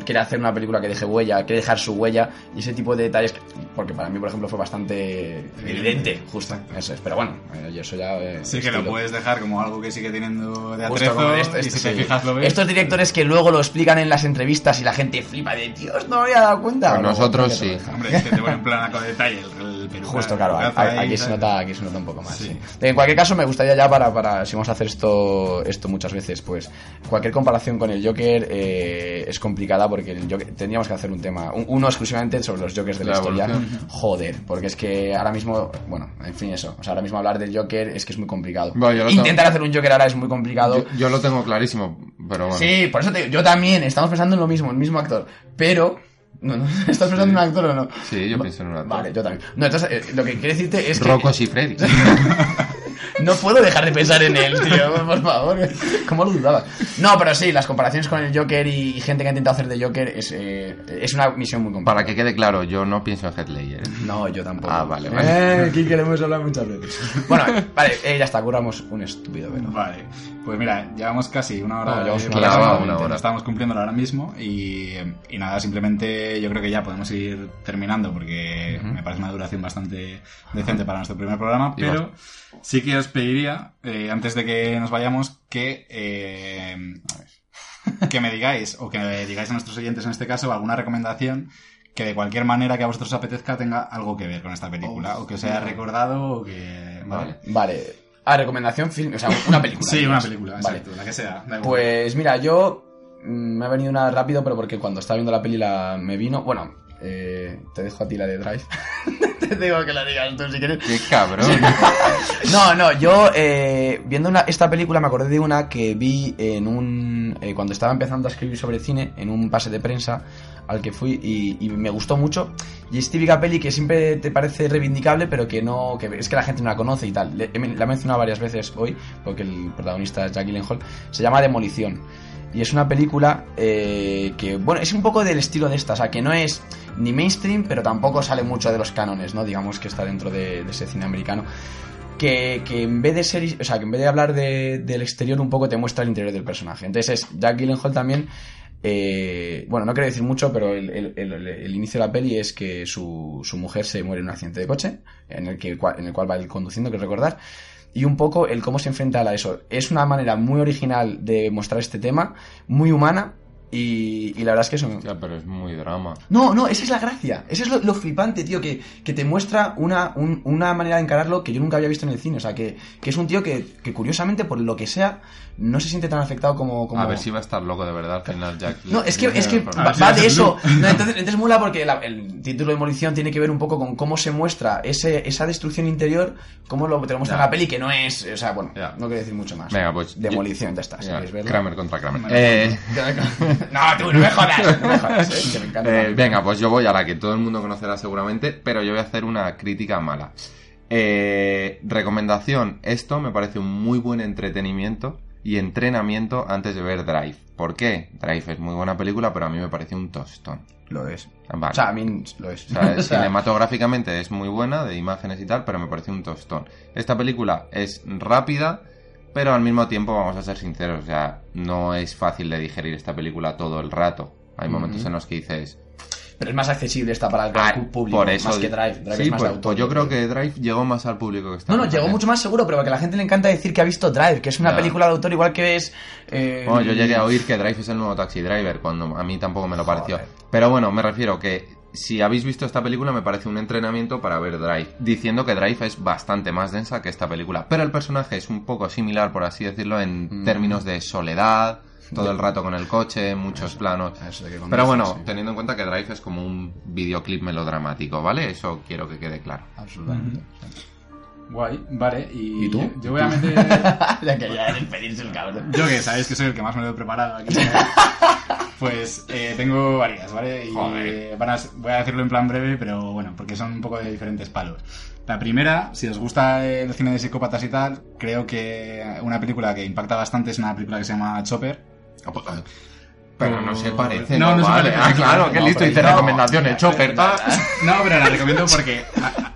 Speaker 8: quiere hacer una película que deje huella, quiere dejar su huella y ese tipo de detalles. que- Porque para mí, por ejemplo, fue bastante evidente, justo. Eso es, pero bueno, eh, eso ya. eh,
Speaker 7: Sí, que lo puedes dejar como algo que sigue teniendo de atrezo
Speaker 8: como esto,
Speaker 7: y
Speaker 8: esto,
Speaker 7: si te
Speaker 8: sí.
Speaker 7: fijas lo ves.
Speaker 8: Estos directores que luego lo explican en las entrevistas y la gente flipa de Dios, no me había dado cuenta.
Speaker 9: Pues
Speaker 8: Luego,
Speaker 9: nosotros sí.
Speaker 7: Hombre, es que te ponen en plan con detalle el, el peluca-
Speaker 8: Justo, claro,
Speaker 7: ahí,
Speaker 8: aquí, se nota, aquí se nota un poco más. sí. En cualquier caso, me gustaría ya para, para si vamos a hacer esto, esto muchas veces, pues cualquier comparación con el Joker eh, es complicada porque el Joker- tendríamos que hacer un tema, un- uno exclusivamente sobre los Jokers de la,
Speaker 9: La
Speaker 8: historia.
Speaker 9: evolución.
Speaker 8: Joder, porque es que ahora mismo, bueno, en fin, eso. O sea, ahora mismo hablar del Joker es que es muy complicado.
Speaker 9: Bueno,
Speaker 8: Intentar hacer un Joker ahora es muy complicado.
Speaker 9: Yo, yo lo tengo clarísimo, pero bueno.
Speaker 8: Sí, por eso te yo también, estamos pensando en lo mismo, el mismo actor, pero... No, no, ¿Estás pensando en un actor o no?
Speaker 9: Sí, yo pienso en un actor.
Speaker 8: Vale, yo también. No, entonces, eh, lo que quiero decirte es que...
Speaker 9: Rocco y Freddy.
Speaker 8: No puedo dejar de pensar en él, tío, por favor. ¿Cómo lo dudabas? No, pero sí, las comparaciones con el Joker y gente que ha intentado hacer de Joker es, eh, es una misión muy complicada.
Speaker 9: Para que quede claro, yo no pienso en Heath Ledger. ¿eh?
Speaker 8: No, yo tampoco.
Speaker 9: Ah, vale, vale.
Speaker 8: Eh, aquí queremos hablar muchas veces. Bueno, vale, eh, ya está, curamos un estúpido velo.
Speaker 7: Vale, pues mira, llevamos casi una hora
Speaker 8: No,
Speaker 7: de
Speaker 8: llevamos una
Speaker 9: hora, una hora.
Speaker 7: estamos cumpliendo ahora mismo y, y nada, simplemente yo creo que ya podemos ir terminando porque me parece una duración bastante decente para nuestro primer programa, pero sí que os pediría, eh, antes de que nos vayamos, que... eh, a que me digáis, o que digáis a nuestros oyentes en este caso, alguna recomendación que de cualquier manera que a vosotros os apetezca tenga algo que ver con esta película, o que os haya recordado, o que... Vale.
Speaker 8: Vale. Ah, recomendación film, o sea, una película.
Speaker 7: Sí, una película,
Speaker 8: Vale.
Speaker 7: la que sea. da igual.
Speaker 8: Pues mira, yo mm, me ha venido una rápido, pero porque cuando estaba viendo la peli la me vino. Bueno, eh, te dejo a ti la de Drive. te digo que la digas tú si quieres.
Speaker 9: Qué cabrón.
Speaker 8: No, no, yo eh, viendo una- esta película me acordé de una que vi en un. eh, cuando estaba empezando a escribir sobre cine, en un pase de prensa al que fui y, y me gustó mucho. Y es típica peli que siempre te parece reivindicable, pero que no. que es que la gente no la conoce y tal. Le- la he mencionado varias veces hoy, porque el protagonista es Jack Gyllenhaal. Se llama Demolición. Y es una película eh, que, bueno, es un poco del estilo de esta, o sea, que no es ni mainstream, pero tampoco sale mucho de los cánones, ¿no? Digamos que está dentro de, ese cine americano. Que, que en vez de ser, o sea, que en vez de hablar de- del exterior un poco te muestra el interior del personaje. Entonces es Jack Gyllenhaal también, eh, bueno, no quiero decir mucho, pero el- el inicio de la peli es que su, su mujer se muere en un accidente de coche, en el, que, en el cual va él conduciendo, que recordar, y un poco el cómo se enfrenta a eso. Es una manera muy original de mostrar este tema, muy humana, y, y la verdad es que eso...
Speaker 9: Hostia, pero es muy drama.
Speaker 8: No, no, esa es la gracia. Ese es lo, lo flipante, tío, que, que te muestra una, un- una manera de encararlo que yo nunca había visto en el cine. O sea, que, que es un tío que, que curiosamente, por lo que sea, no se siente tan afectado como... como...
Speaker 9: A ver si va a estar loco de verdad al final, Jack.
Speaker 8: No, es que, es que va,
Speaker 9: si
Speaker 8: de eso. No, entonces, entonces mola porque la- el título de Demolición tiene que ver un poco con cómo se muestra ese, esa destrucción interior, cómo lo te lo muestra
Speaker 9: Ya.
Speaker 8: en la peli, que no es... O sea, bueno, no quiero decir mucho más.
Speaker 9: Venga, pues.
Speaker 8: Demolición, ya está.
Speaker 9: Ya,
Speaker 8: verlo.
Speaker 9: Kramer contra Kramer. Eh,
Speaker 8: no, tú, no me jodas. No me jodas, eh, que me encanta.
Speaker 9: Eh, venga, pues yo voy a la que todo el mundo conocerá seguramente, pero yo voy a hacer una crítica mala. Eh, recomendación, esto me parece un muy buen entretenimiento y entrenamiento antes de ver Drive. ¿Por qué? Drive es muy buena película, pero a mí me parece un tostón.
Speaker 8: Lo es.
Speaker 9: Vale.
Speaker 8: O sea, a mí lo es.
Speaker 9: O sea,
Speaker 8: O sea-
Speaker 9: cinematográficamente es muy buena, de imágenes y tal, pero me parece un tostón. Esta película es rápida, pero al mismo tiempo, vamos a ser sinceros, o sea, no es fácil de digerir esta película todo el rato. Hay momentos en los que dices,
Speaker 8: Pero es más accesible esta para el gran público,
Speaker 9: por eso
Speaker 8: más que Drive. Drive
Speaker 9: sí,
Speaker 8: es más
Speaker 9: pues,
Speaker 8: autor.
Speaker 9: pues yo creo que Drive llegó más al público que está.
Speaker 8: No, no, llegó mucho más seguro, pero porque a la gente le encanta decir que ha visto Drive, que es una película de autor igual que es... eh,
Speaker 9: Bueno, yo llegué a oír que Drive es el nuevo Taxi Driver, cuando a mí tampoco me lo pareció. Pero bueno, me refiero que si habéis visto esta película me parece un entrenamiento para ver Drive, diciendo que Drive es bastante más densa que esta película. Pero el personaje es un poco similar, por así decirlo, en
Speaker 8: Mm.
Speaker 9: términos de soledad, todo el rato con el coche, muchos planos. Pero bueno, teniendo en cuenta que Drive es como un videoclip melodramático, ¿vale? Eso quiero que quede claro.
Speaker 8: Absolutamente.
Speaker 7: Guay, vale. ¿Y,
Speaker 8: ¿Y tú?
Speaker 7: Yo, yo voy a meter.
Speaker 8: ya quería despedirse el cabrón.
Speaker 7: Yo que sabéis que soy el que más me lo he preparado aquí. Pues eh, tengo varias, ¿vale? Y
Speaker 9: Joder.
Speaker 7: van a- voy a decirlo en plan breve, pero bueno, porque son un poco de diferentes palos. La primera, si os gusta el cine de psicópatas y tal, creo que una película que impacta bastante es una película que se llama Chopper.
Speaker 9: Pero no se parece,
Speaker 7: No,
Speaker 9: no,
Speaker 7: no se
Speaker 9: vale.
Speaker 7: parece.
Speaker 9: Ah, claro, qué
Speaker 7: No,
Speaker 9: listo,
Speaker 7: pero
Speaker 9: dice
Speaker 7: no.
Speaker 9: recomendaciones, Chopper.
Speaker 7: No, pero la recomiendo porque,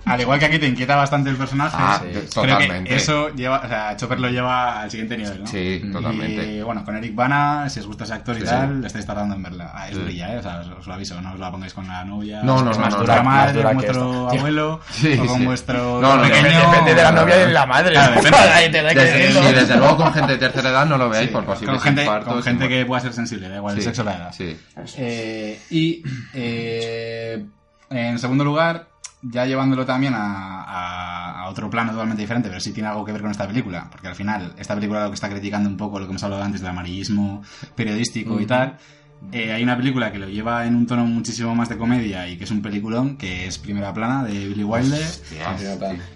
Speaker 7: al igual que aquí te inquieta bastante el personaje,
Speaker 9: Ah,
Speaker 7: sí, creo que eso lleva, o sea, Chopper lo lleva al siguiente nivel, ¿no?
Speaker 9: Sí, totalmente.
Speaker 7: Y bueno, con Eric Bana, si os gusta ese actor y
Speaker 9: Sí,
Speaker 7: tal,
Speaker 9: sí.
Speaker 7: estáis tardando en verla. Ah, es
Speaker 9: Sí.
Speaker 7: brilla, ¿eh? O sea, os, os lo aviso, no os la pongáis con la novia.
Speaker 9: No, no,
Speaker 7: es
Speaker 9: no,
Speaker 7: más
Speaker 9: no,
Speaker 7: dura madre, con vuestro abuelo,
Speaker 9: Sí,
Speaker 7: o con
Speaker 9: sí.
Speaker 7: vuestro
Speaker 9: No, no,
Speaker 7: pequeño.
Speaker 8: Depende, depende de la novia y de la madre. Que
Speaker 9: Desde,
Speaker 8: decirlo.
Speaker 9: sí, desde luego con gente de tercera edad no lo veáis por infartos.
Speaker 7: con gente
Speaker 9: y-
Speaker 7: que pueda ser sensible, da igual el
Speaker 9: Sí,
Speaker 7: sexo la edad.
Speaker 9: Sí.
Speaker 7: Eh, y eh, en segundo lugar, ya llevándolo también a, a- a otro plano totalmente diferente, pero sí tiene algo que ver con esta película, porque al final esta película lo que está criticando un poco lo que hemos hablado antes del amarillismo periodístico y tal, Eh, hay una película que lo lleva en un tono muchísimo más de comedia y que es un peliculón, que es Primera Plana, de Billy Wilder.
Speaker 8: Ah,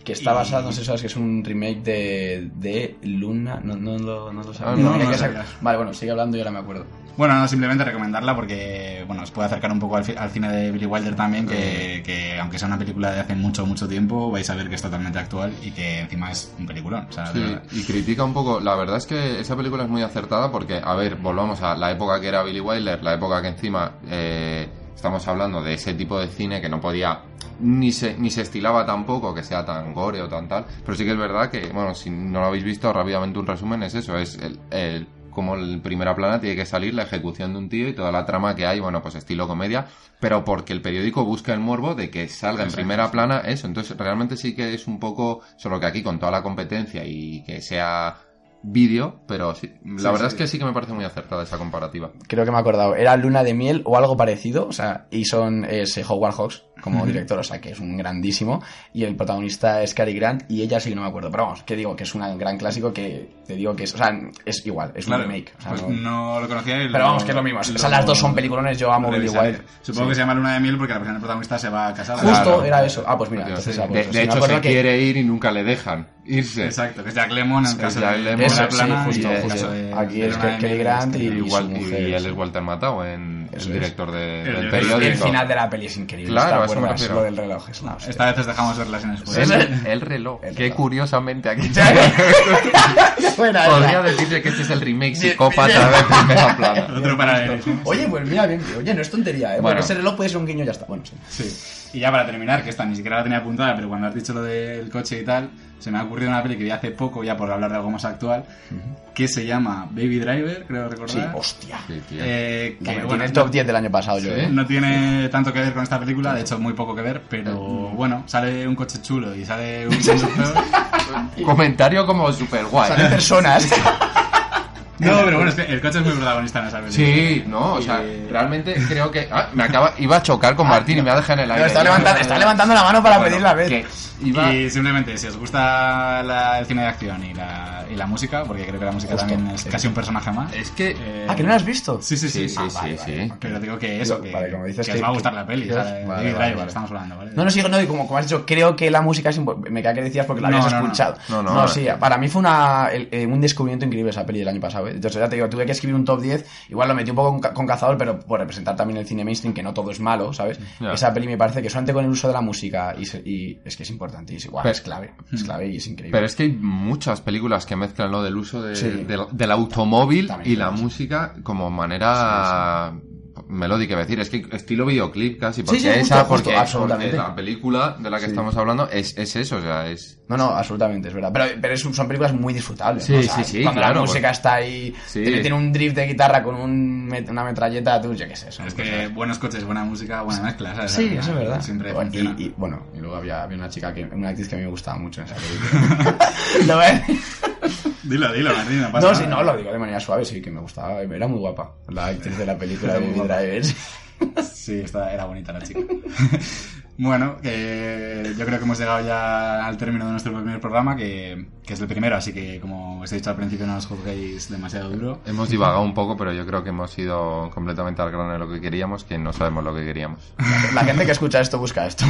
Speaker 8: Que está basado, no sé si sabes que es un remake de, de Luna. No, no, lo, no lo sabía.
Speaker 7: Ah, no, lo
Speaker 8: sa-
Speaker 7: sabías.
Speaker 8: Vale, bueno, sigue hablando y ahora me acuerdo.
Speaker 7: Bueno, no, simplemente recomendarla porque bueno, os puede acercar un poco al, cine de Billy Wilder también, que, que aunque sea una película de hace mucho, mucho tiempo, vais a ver que es totalmente actual y que encima es un peliculón. O sea, de
Speaker 9: Sí, y critica un poco. La verdad es que esa película es muy acertada porque, a ver, volvamos a la época que era Billy Wilder, la época que encima eh, estamos hablando de ese tipo de cine que no podía. Ni se, ni se estilaba tampoco que sea tan gore o tan tal. Pero sí que es verdad que, bueno, si no lo habéis visto, rápidamente un resumen es eso: es el. el como en primera plana tiene que salir la ejecución de un tío y toda la trama que hay, bueno, pues estilo comedia, pero porque el periódico busca el morbo de que salga en primera plana eso. Entonces, realmente sí que es un poco, solo que aquí con toda la competencia y que sea vídeo, pero sí, la
Speaker 8: Sí,
Speaker 9: verdad
Speaker 8: sí.
Speaker 9: es que sí que me parece muy acertada esa comparativa.
Speaker 8: Creo que me he acordado. Era Luna de Miel o algo parecido. O sea, y son eh, Howard Hawks como director, o sea, que es un grandísimo. Y el protagonista es Cary Grant y ella sí que no me acuerdo. Pero vamos, que digo que es un gran clásico que te digo que es, o sea, es igual, es
Speaker 7: Claro,
Speaker 8: un remake. o sea,
Speaker 7: pues
Speaker 8: no-
Speaker 7: no lo conocía y
Speaker 8: Pero
Speaker 7: lo-
Speaker 8: vamos, que es lo mismo. O sea, las dos son peliculones, yo amo Billy. Wilder.
Speaker 7: Supongo
Speaker 8: Sí.
Speaker 7: que se llama Luna de Miel porque la persona protagonista se va a casar.
Speaker 8: Justo era eso. Ah, pues mira, entonces
Speaker 9: de,
Speaker 8: ah, pues,
Speaker 9: de hecho, se
Speaker 8: que-
Speaker 9: quiere ir y nunca le dejan irse.
Speaker 7: Exacto, que es Jack Lemmon en caso
Speaker 9: Jack
Speaker 7: de
Speaker 9: Lemmon.
Speaker 8: Sí,
Speaker 7: Plana
Speaker 8: justo, justo. Aquí es Cary Grant
Speaker 7: este,
Speaker 8: y-
Speaker 9: Y, Wal-
Speaker 8: su
Speaker 9: y
Speaker 8: mujer,
Speaker 9: él
Speaker 8: sí.
Speaker 9: es Walter Matthau, en, el
Speaker 8: es.
Speaker 9: director de-
Speaker 7: El-
Speaker 9: del
Speaker 7: el-
Speaker 9: periódico.
Speaker 8: El final de la peli es increíble.
Speaker 9: Claro,
Speaker 8: ¿te
Speaker 9: a eso me
Speaker 8: acuerdas?
Speaker 9: refiero.
Speaker 8: Lo del reloj es una.
Speaker 7: Esta vez os dejamos verlas en spoiler.
Speaker 9: El, el reloj,
Speaker 8: El
Speaker 9: que
Speaker 8: reloj.
Speaker 9: curiosamente aquí
Speaker 8: Buena
Speaker 9: podría decirse que este es el remake psicópata de primera plana.
Speaker 7: Otro paralelismo.
Speaker 8: Oye, pues mira, bien, oye, no es tontería, ¿eh?
Speaker 7: Bueno.
Speaker 8: Porque ese reloj puede ser un guiño y ya está. Bueno, sí.
Speaker 7: Sí. Y ya para terminar, que esta ni siquiera la tenía apuntada, pero cuando has dicho lo del coche y tal, se me ha ocurrido una peli que vi hace poco, ya por hablar de algo más actual, que se llama Baby Driver, creo recordar.
Speaker 8: Sí, hostia.
Speaker 9: Sí, tío.
Speaker 7: Eh, que, bueno,
Speaker 8: en el top 10 del año pasado yo. ¿eh?
Speaker 7: No tiene tanto que ver con esta película, de hecho muy poco que ver, pero bueno, sale un coche chulo y sale un conductor.
Speaker 9: Comentario como super guay.
Speaker 8: Salen personas.
Speaker 7: No, pero bueno, es que el coche es muy protagonista en esa película.
Speaker 9: Sí, no, o sea,
Speaker 7: Y-
Speaker 9: realmente creo que. Ah, me acaba. Iba a chocar con Martín y me ha dejado en el aire.
Speaker 8: está, levantando, está levantando la mano para
Speaker 9: Bueno,
Speaker 8: pedir la vez.
Speaker 9: iba-
Speaker 7: Y simplemente, si os gusta la- el cine de acción y la, y la música, porque creo que la música
Speaker 8: Justo.
Speaker 7: también es casi un personaje más.
Speaker 9: Es que.
Speaker 7: eh,
Speaker 8: Ah, que no la has visto.
Speaker 7: Sí, sí, sí.
Speaker 9: Sí, sí,
Speaker 8: Ah,
Speaker 9: sí,
Speaker 8: vale,
Speaker 9: sí.
Speaker 8: vale.
Speaker 7: Pero digo que eso, que,
Speaker 8: Vale, como dices
Speaker 7: que
Speaker 8: que-
Speaker 7: os va a gustar
Speaker 8: que-
Speaker 7: la peli,
Speaker 8: vale,
Speaker 7: Driver,
Speaker 8: vale.
Speaker 7: estamos hablando, ¿vale?
Speaker 8: No, no, sí, no, y como, como has dicho, creo que la música es impo- Me cae que decías porque la
Speaker 7: No,
Speaker 8: habías
Speaker 7: no, no.
Speaker 8: escuchado.
Speaker 9: No, no,
Speaker 8: sí, para mí fue una, eh, un descubrimiento increíble esa peli del año pasado. ¿Eh? Entonces, ya te digo, tuve que escribir un top 10. Igual lo metí un poco con, ca- con cazador, pero por representar también el cine mainstream, que no todo es malo, ¿sabes? Esa peli me parece que solamente con el uso de la música y, se- y es que es importante. Y es, igual,
Speaker 9: Pero-
Speaker 8: es clave. Es clave y es increíble.
Speaker 9: Pero es que hay muchas películas que mezclan lo del uso de-
Speaker 8: Sí.
Speaker 9: del, del automóvil
Speaker 8: También,
Speaker 9: y la música como manera melódica, a decir, es que estilo videoclip casi, porque
Speaker 8: sí, justo,
Speaker 9: esa,
Speaker 8: justo,
Speaker 9: porque,
Speaker 8: absolutamente.
Speaker 9: porque la película de la que
Speaker 8: Sí.
Speaker 9: estamos hablando es, es eso, o sea, es...
Speaker 8: No, no, absolutamente, es verdad. Pero, pero es un- son películas muy disfrutables.
Speaker 9: Sí,
Speaker 8: ¿no? O sea,
Speaker 9: sí, sí,
Speaker 8: Cuando
Speaker 9: claro,
Speaker 8: la música
Speaker 9: pues-
Speaker 8: está ahí,
Speaker 9: Sí.
Speaker 8: tiene, tiene un drift de guitarra con un met- una metralleta, tú, yo qué sé. son
Speaker 7: Es
Speaker 8: cosas.
Speaker 7: que buenos coches, buena música, buena mezcla, ¿sabes?
Speaker 8: Sí, eso es verdad.
Speaker 7: Siempre
Speaker 8: Bueno,
Speaker 7: funciona.
Speaker 8: y, y, bueno, y luego había, había una chica, que una actriz que a mí me gustaba mucho en esa película. Lo decir.
Speaker 7: Dilo, dilo, Martín, no pasa
Speaker 8: no,
Speaker 7: nada.
Speaker 8: sí, no, lo digo de manera suave, sí, que me gustaba. Era muy guapa la actriz de la película de Baby
Speaker 7: guapa.
Speaker 8: Driver.
Speaker 7: Sí, esta, era bonita la chica. bueno, que yo creo que hemos llegado ya al término de nuestro primer programa, que, que es el primero, así que como os he dicho al principio, no os juzguéis demasiado duro.
Speaker 9: Hemos divagado un poco, pero yo creo que hemos ido completamente al grano de lo que queríamos, que no sabemos lo que queríamos.
Speaker 8: La gente que escucha esto busca esto.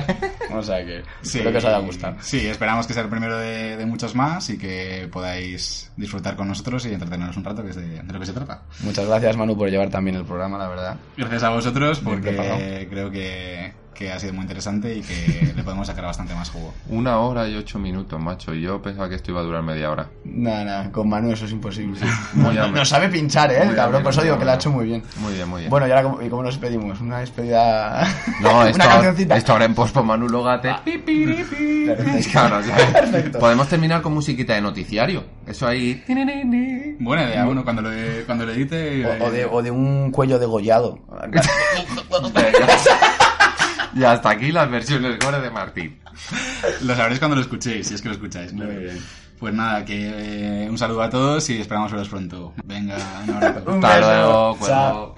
Speaker 8: o sea que espero que os haya gustado.
Speaker 7: Sí, esperamos que sea el primero de, de muchos más y que podáis disfrutar con nosotros y entretenernos un rato, que es de, de lo que se trata.
Speaker 8: Muchas gracias, Manu, por llevar también el programa, la verdad.
Speaker 7: Gracias a vosotros, porque creo que, que ha sido muy interesante y que le podemos sacar bastante más jugo.
Speaker 9: Una hora y ocho minutos, macho, y yo pensaba que esto iba a durar media hora.
Speaker 8: Nada, nada, con Manu eso es imposible.
Speaker 9: Muy
Speaker 8: no, sabe pinchar, ¿eh?
Speaker 9: Muy
Speaker 8: cabrón, por eso digo que lo ha hecho muy bien.
Speaker 9: Muy bien, muy bien.
Speaker 8: Bueno, y ahora, ¿cómo, y cómo nos despedimos? Una despedida...
Speaker 9: No, esto,
Speaker 8: Una cancioncita.
Speaker 9: esto ahora en pospo Manu Logate.
Speaker 8: Perfecto.
Speaker 9: Podemos terminar con musiquita de noticiario. Eso ahí.
Speaker 7: Buena idea, bueno, cuando lo, cuando lo edite...
Speaker 8: O, o de, o de un cuello degollado.
Speaker 9: Y hasta aquí las versiones gore de Martín.
Speaker 7: Lo sabréis cuando lo escuchéis, si es que lo escucháis.
Speaker 8: Muy bien.
Speaker 7: Pues nada, que eh, un saludo a todos y esperamos veros pronto. Venga, un abrazo.
Speaker 8: Un
Speaker 9: Hasta
Speaker 8: beso.
Speaker 9: luego.